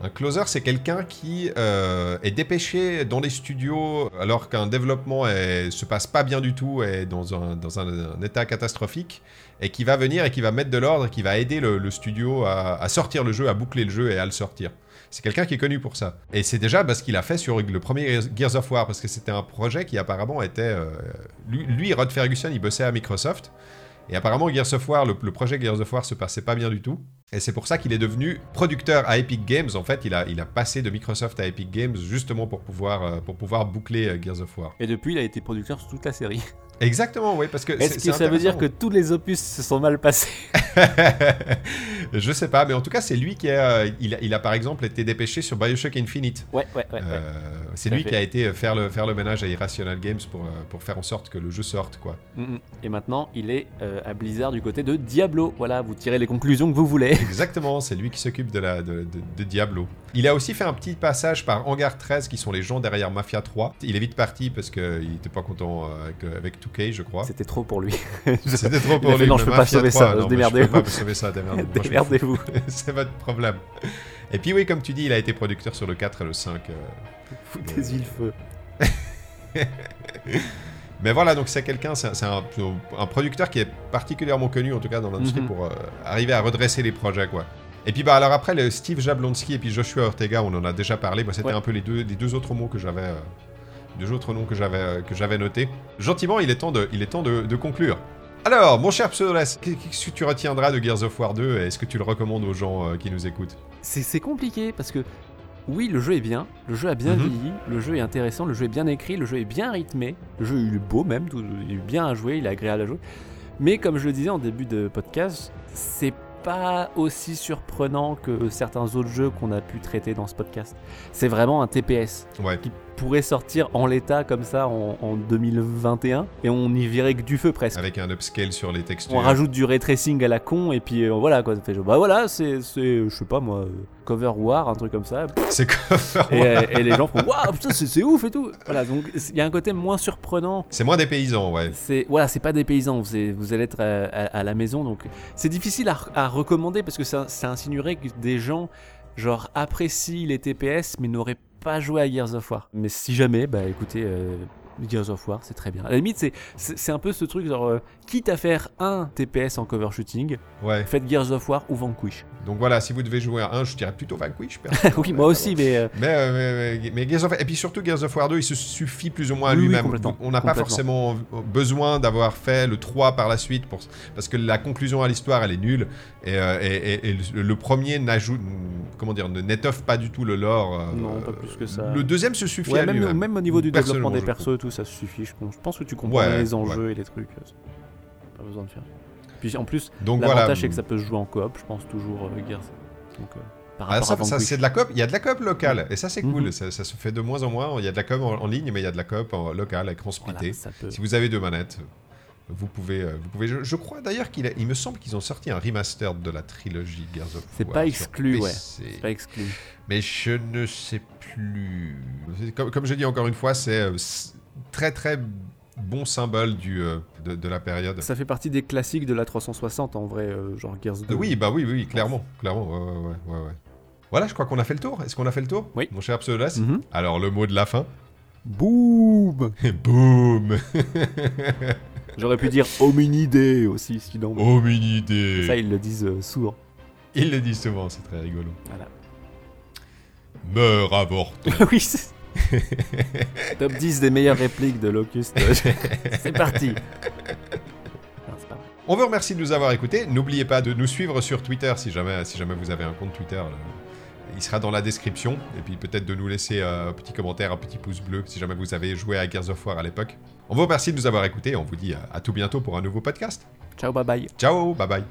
Un closer, c'est quelqu'un qui euh, est dépêché dans les studios alors qu'un développement est, se passe pas bien du tout, est dans un, dans un, un état catastrophique, et qui va venir et qui va mettre de l'ordre et qui va aider le, le studio à, à sortir le jeu, à boucler le jeu et à le sortir. C'est quelqu'un qui est connu pour ça. Et c'est déjà parce qu'il a fait sur le premier Gears of War, parce que c'était un projet qui apparemment était... euh, lui, lui, Rod Ferguson, il bossait à Microsoft. Et apparemment, Gears of War, le, le projet Gears of War se passait pas bien du tout. Et c'est pour ça qu'il est devenu producteur à Epic Games. En fait, il a, il a passé de Microsoft à Epic Games justement pour pouvoir, euh, pour pouvoir boucler euh, Gears of War. Et depuis, il a été producteur sur toute la série. Exactement, oui, parce que. Est-ce que ça veut dire que tous les opus se sont mal passés? Je sais pas, mais en tout cas, c'est lui qui a, euh, il a, il a par exemple été dépêché sur Bioshock Infinite. Ouais, ouais, ouais. ouais. C'est lui fait. qui a été faire le, faire le ménage à Irrational Games pour, pour faire en sorte que le jeu sorte, quoi. Mm, mm. Et maintenant, il est euh, à Blizzard du côté de Diablo. Voilà, vous tirez les conclusions que vous voulez. Exactement, c'est lui qui s'occupe de, la, de, de- de Diablo. Il a aussi fait un petit passage par Hangar 13, qui sont les gens derrière Mafia 3. Il est vite parti parce qu'il était pas content euh, avec, avec 2K, je crois. C'était trop pour lui. C'était trop pour lui. non, je peux pas Mafia sauver 3, ça, non, mais je démerdez-vous. peux pas sauver ça, démerdez-vous. Démerdez-vous. c'est votre problème. Et puis oui, comme tu dis, il a été producteur sur le 4 et le 5. euh, Foutez-y le feu. Mais voilà, donc c'est quelqu'un, c'est un, un producteur qui est particulièrement connu, en tout cas dans l'industrie, Mhm. pour euh, arriver à redresser les projets, quoi. Et puis bah alors après, le Steve Jablonski et puis Joshua Ortega, on en a déjà parlé. Moi, c'était Ouais. un peu les deux, les deux autres mots que j'avais, euh, deux autres noms que j'avais, euh, que j'avais notés. Gentiment, il est temps de, il est temps de, de conclure. Alors, mon cher Pseudoles, qu'est-ce que tu retiendras de Gears of War 2 et Est-ce que tu le recommandes aux gens qui nous écoutent? C'est compliqué parce que oui, le jeu est bien, le jeu a bien Mhm. vieilli, le jeu est intéressant, le jeu est bien écrit, le jeu est bien rythmé, le jeu il est beau même, tout- il est bien à jouer, il est agréable à jouer. Mais comme je le disais en début de podcast, c'est pas aussi surprenant que certains autres jeux qu'on a pu traiter dans ce podcast. C'est vraiment un TPS Ouais. qui pourrait sortir en l'état comme ça en, en 2021 et on y verrait que du feu presque. Avec un upscale sur les textures. On rajoute du ray tracing à la con et puis euh, voilà quoi. Ça fait bah voilà, c'est, je sais pas moi, euh, Cover War, un truc comme ça. C'est cover Et, euh, et les gens font waouh, putain, c'est, ouf et tout. Voilà, donc il y a un côté moins surprenant. C'est moins des paysans, ouais. C'est voilà, c'est pas des paysans. Vous, vous allez être à, à- à la maison, donc c'est difficile à, à recommander parce que ça, ça insinuerait que des gens genre apprécient les TPS mais n'auraient pas joué à Gears of War. Mais si jamais, bah écoutez. Gears of War, c'est très bien. À la limite, c'est, un peu ce truc, genre, euh, quitte à faire un TPS en cover shooting, Ouais. faites Gears of War ou Vanquish. Donc voilà, si vous devez jouer à un, je dirais plutôt Vanquish. oui, moi aussi, mais euh, Mais, euh, mais, mais Gears of War, et puis surtout Gears of War 2, il se suffit plus ou moins à Oui, lui-même. On n'a pas forcément besoin d'avoir fait le 3 par la suite, pour, parce que la conclusion à l'histoire, elle est nulle. Et, et- le, le premier n'ajoute, comment dire, ne n'étoffe pas du tout le lore. Non, pas plus que ça. Le deuxième se suffit ouais, à même, lui-même. même au niveau du développement des persos et tout, ça suffit. Je pense, que tu comprends Ouais, les enjeux et les trucs. euh, Pas besoin de faire. Puis en plus, l'avantage voilà. c'est que ça peut se jouer en coop, je pense toujours euh, Gears. Donc, euh, par Ah, ça, ça, c'est de la coop. Il y a de la coop locale. Et ça, c'est cool. Ça, ça se fait de moins en moins. Il y a de la coop en, en ligne, mais il y a de la coop en local, écran splitté. peut- Si vous avez deux manettes, vous pouvez. euh, Vous pouvez je, je crois d'ailleurs qu'il il me semble qu'ils ont sorti un remaster de la trilogie Gears of War. C'est pas exclu, ouais. C'est pas exclu. Mais je ne sais plus. Comme, comme je dis encore une fois, c'est très très bon symbole du, euh, de, de la période. Ça fait partie des classiques de la 360 en vrai, euh, genre Gears 2. Euh, Oui, bah oui, oui, clairement, clairement, ouais, ouais, ouais. Voilà, je crois qu'on a fait le tour. Est-ce qu'on a fait le tour Oui. Mon cher Pseudas Mhm. Alors, le mot de la fin. Boum Boum J'aurais pu dire hominidé aussi, sinon. Hominidé Ça, ils le disent euh, sourd. Il le dit souvent, c'est très rigolo. Voilà. Meurs avorton. oui, c'est- Top 10 des meilleures répliques de Locust. c'est parti. Non, c'est pas vrai. On vous remercie de nous avoir écoutés. N'oubliez pas de nous suivre sur Twitter si jamais, si jamais vous avez un compte Twitter. là. Il sera dans la description. Et puis peut-être de nous laisser euh, un petit commentaire, un petit pouce bleu si jamais vous avez joué à Gears of War à l'époque. On vous remercie de nous avoir écoutés. On vous dit à- à tout bientôt pour un nouveau podcast. Ciao, bye bye. Ciao, bye bye.